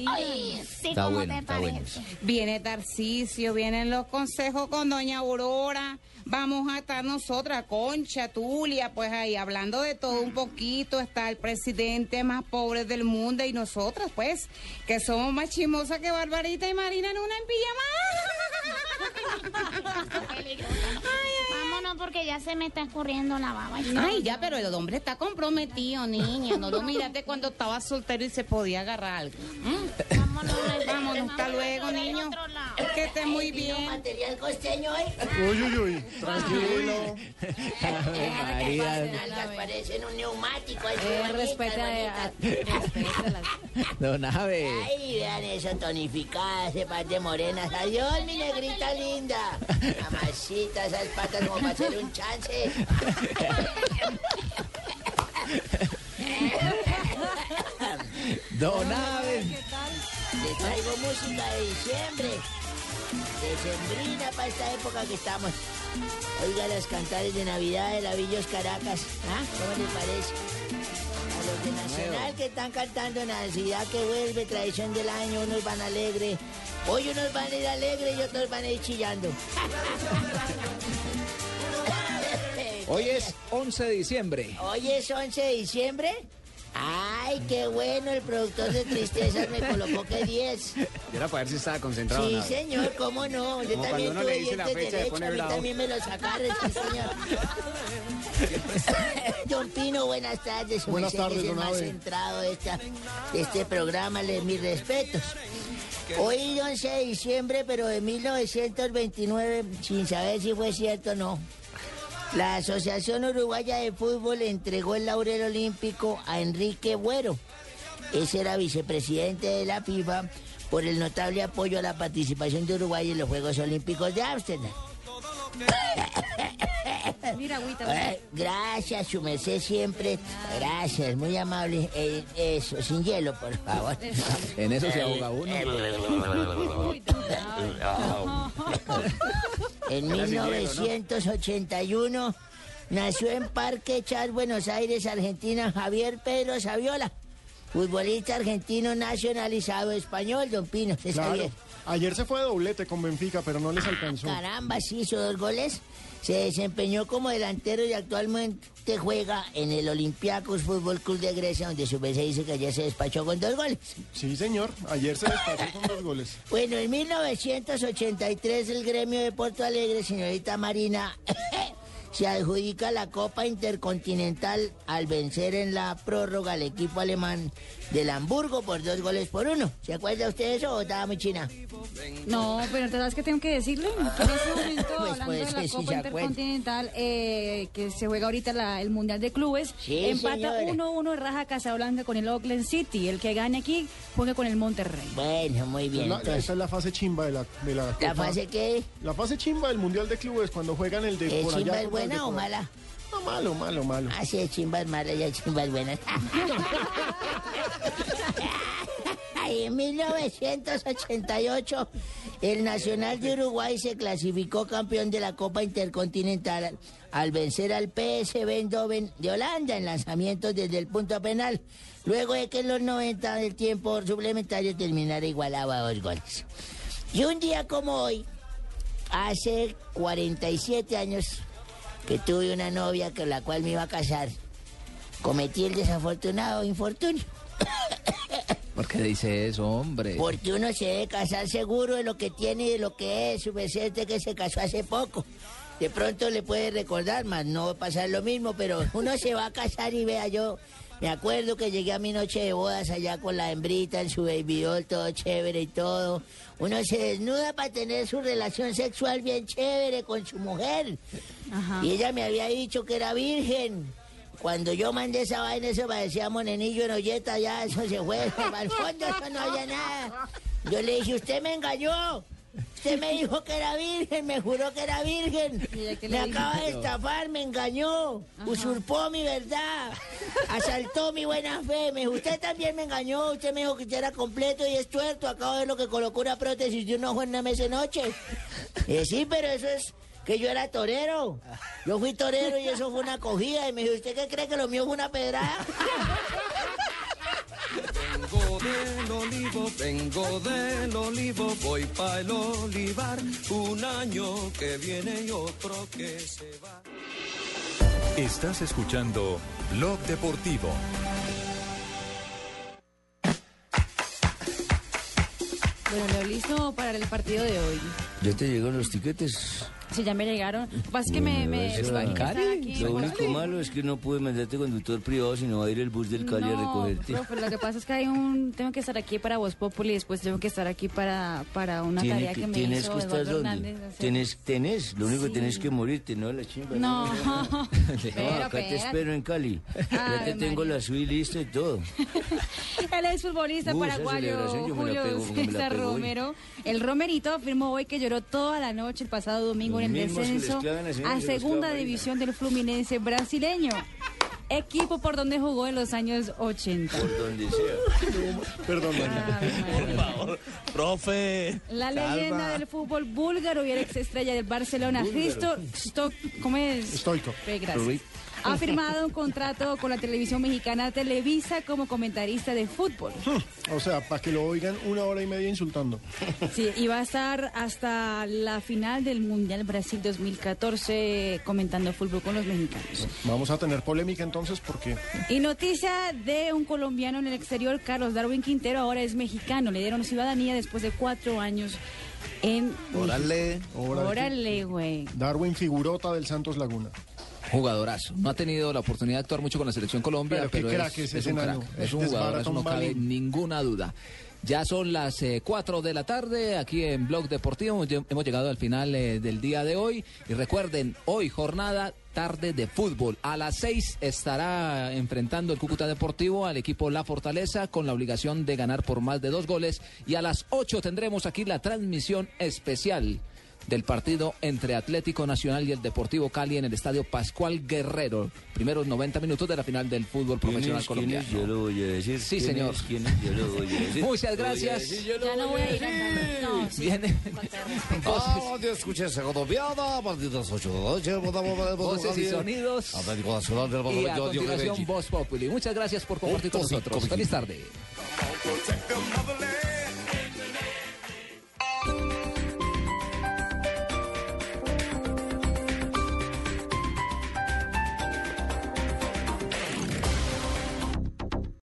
Ay, sí, Está ¿cómo bueno, te está bueno. Viene Tarcisio, vienen los consejos con doña Aurora. Vamos a estar nosotras, Concha, Tulia, pues ahí hablando de todo un poquito. Está el presidente más pobre del mundo y nosotras, pues, que somos más chismosas que Barbarita y Marina en una en Vámonos porque ya se me está escurriendo la baba. Ay, ya, pero el hombre está comprometido, niña. No lo miraste cuando estaba soltero y se podía agarrar algo. ¿Mm? Vámonos, Vámonos, hasta luego, niño. Que esté muy bien. material costeño hoy? Uy, uy, uy, tranquilo. Parecen un neumático. Eh, respeta a- bonitas. Don Ave. Ay, vean eso, tonificada, ese par de morenas. Adiós, mi negrita linda. Mamacita, esas patas como para hacer un chance. Don Ave. Les traigo música de diciembre. Decembrina para esta época que estamos. Oiga los cantares de Navidad de la Villos Caracas. ¿Ah? ¿Cómo les parece? A los de Nacional que están cantando Navidad que vuelve, tradición del año, unos van alegre. Hoy unos van a ir alegre y otros van a ir chillando. Hoy es 11 de diciembre. Hoy es 11 de diciembre. Ay, qué bueno, el productor de tristezas me colocó que 10. Yo era para ver si estaba concentrado. Sí, señor, cómo no. Yo Como también cuando uno tuve le dice la dientes derechos, pone a mí bravo. también me lo sacaron, sí, señor. Don Pino, buenas tardes. Buenas tardes, es el don más centrado de, esta, de este programa, le mis respetos. Hoy 11 de diciembre, pero de 1929, sin saber si fue cierto o no. La Asociación Uruguaya de Fútbol entregó el laurel olímpico a Enrique Buero. Ese era vicepresidente de la FIFA por el notable apoyo a la participación de Uruguay en los Juegos Olímpicos de Ámsterdam. Mira, agüita. Eh, gracias, su merced siempre. Gracias, muy amable. Eh, eso, sin hielo, por favor. En eso se ahoga uno. En Era sin hielo, ¿no? 1981 nació en Parque Chas, Buenos Aires, Argentina, Javier Pedro Saviola. Futbolista argentino nacionalizado español, don Pino. ¿se Claro. Ayer se fue de doblete con Benfica, pero no les alcanzó. Caramba, sí hizo dos goles. Se desempeñó como delantero y actualmente juega en el Olympiacos Fútbol Club de Grecia, donde su vez se dice que ayer se despachó con dos goles. Sí, señor. Ayer se despachó con dos goles. Bueno, en 1983 el gremio de Porto Alegre, señorita Marina, se adjudica la Copa Intercontinental al vencer en la prórroga al equipo alemán del Hamburgo por dos goles por uno. ¿Se acuerda usted de eso o estaba muy china? No, pero ¿te sabes qué tengo que decirle? Que en este momento, Pues hablando puede de la sí, Copa. Intercontinental, eh, que se juega ahorita la- el Mundial de Clubes, Sí, empata señora. 1-1 Raja Casablanca con el Oakland City. El que gane aquí juega con el Monterrey. Bueno, muy bien. La- entonces- esa es la fase chimba de la, de la ¿La Copa. fase qué? La fase chimba del Mundial de Clubes, cuando juegan el de ¿Eh, por allá. De buena o mala? No, malo, malo, malo. Ah, sí, chimba es mala, ya chimba es buena. Ay, en 1988, el Nacional de Uruguay se clasificó campeón de la Copa Intercontinental al, al vencer al PSV Eindhoven de Holanda en lanzamientos desde el punto penal, luego de que en los 90 del tiempo suplementario terminara igualado a dos goles. Y un día como hoy, hace 47 años que tuve una novia con la cual me iba a casar, cometí el desafortunado infortunio. ¿Por qué dice eso, hombre? Porque uno se debe casar seguro de lo que tiene y de lo que es, su de que se casó hace poco. De pronto le puede recordar, más no va a pasar lo mismo, pero uno se va a casar y vea yo. Me acuerdo que llegué a mi noche de bodas allá con la hembrita en su baby doll, todo chévere y todo. Uno se desnuda para tener su relación sexual bien chévere con su mujer. Y ella me había dicho que era virgen. Cuando yo mandé esa vaina, eso parecía monenillo en olleta, ya eso se fue. Al fondo eso no había nada. Yo le dije, usted me engañó. Usted me dijo que era virgen, me juró que era virgen. Me acaba de estafar, me engañó. Usurpó mi verdad. Asaltó mi buena fe. Me dijo, usted también me engañó. Usted me dijo que usted era completo y es tuerto. Acabo de ver lo que colocó una prótesis de un ojo en una mesa de noche. Eh, sí, pero eso es que yo era torero. Yo fui torero y eso fue una acogida. Y me dijo, ¿usted qué cree que lo mío fue una pedrada? Vengo del olivo, vengo del olivo, voy para el olivar, un año que viene y otro que se va. Estás escuchando Blog Deportivo. Bueno, Leo, listo para el partido de hoy. ¿Ya te llegaron los tiquetes? Sí, ya me llegaron. Pasa que me, me, Eso, me- Cali. Lo con- único malo es que no pude mandarte conductor privado, sino va a ir el bus del Cali a No, recogerte. profe, lo que pasa es que hay un, tengo que estar aquí para Voz Populi y después tengo que estar aquí para, para una Tiene tarea que, me tienes hizo que estar. Hernández. hacer. Tienes, tenés, lo único que Sí. tenés que morirte, no la chimba. No, No, pero, acá te espérate. espero en Cali. ya Ay, te tengo la suite lista y todo. El exfutbolista Uh, paraguayo Julio César. Romero, el Romerito afirmó hoy que lloró toda la noche el pasado domingo en descenso a segunda división del Fluminense brasileño, equipo por donde jugó en los años 80. Por donde sea. Perdón, Por favor, profe. La Calma. leyenda del fútbol búlgaro y el ex estrella del Barcelona. Cristo Sto- ¿cómo es? Stoico. Gracias. Ha firmado un contrato con la televisión mexicana Televisa como comentarista de fútbol. O sea, para que lo oigan una hora y media insultando. Sí, y va a estar hasta la final del Mundial Brasil 2014 comentando fútbol con los mexicanos. Vamos a tener polémica entonces porque Y noticia de un colombiano en el exterior, Carlos Darwin Quintero, ahora es mexicano. Le dieron ciudadanía después de cuatro años en... Órale. Órale, güey. Darwin Figurota del Santos Laguna. Jugadorazo. No ha tenido la oportunidad de actuar mucho con la selección Colombia, Pero qué pero, crack es, es un crack. Es Este un es jugadorazo, Baraton no cabe ninguna duda. Ya son las 4 de la tarde aquí en Blog Deportivo. Hemos llegado al final eh, del día de hoy. Y recuerden, hoy jornada tarde de fútbol. A las 6 estará enfrentando el Cúcuta Deportivo al equipo La Fortaleza con la obligación de ganar por más de dos goles. Y a las 8 tendremos aquí la transmisión especial del partido entre Atlético Nacional y el Deportivo Cali en el estadio Pascual Guerrero. Primeros 90 minutos de la final del fútbol profesional colombiano. Yo lo voy a decir. Sí, ¿Quién señor. es? ¿Quién es? Yo lo voy a decir. Muchas Lo voy a gracias. decir, yo Ya no voy a ir a No, sí. Viene. Ah, colombiana, a partir de las 8 de la noche. Voces y sonidos. Atlético Nacional del Y a continuación. Voz Populi. Muchas gracias por compartir con nosotros. Feliz tarde. Protect the motherland.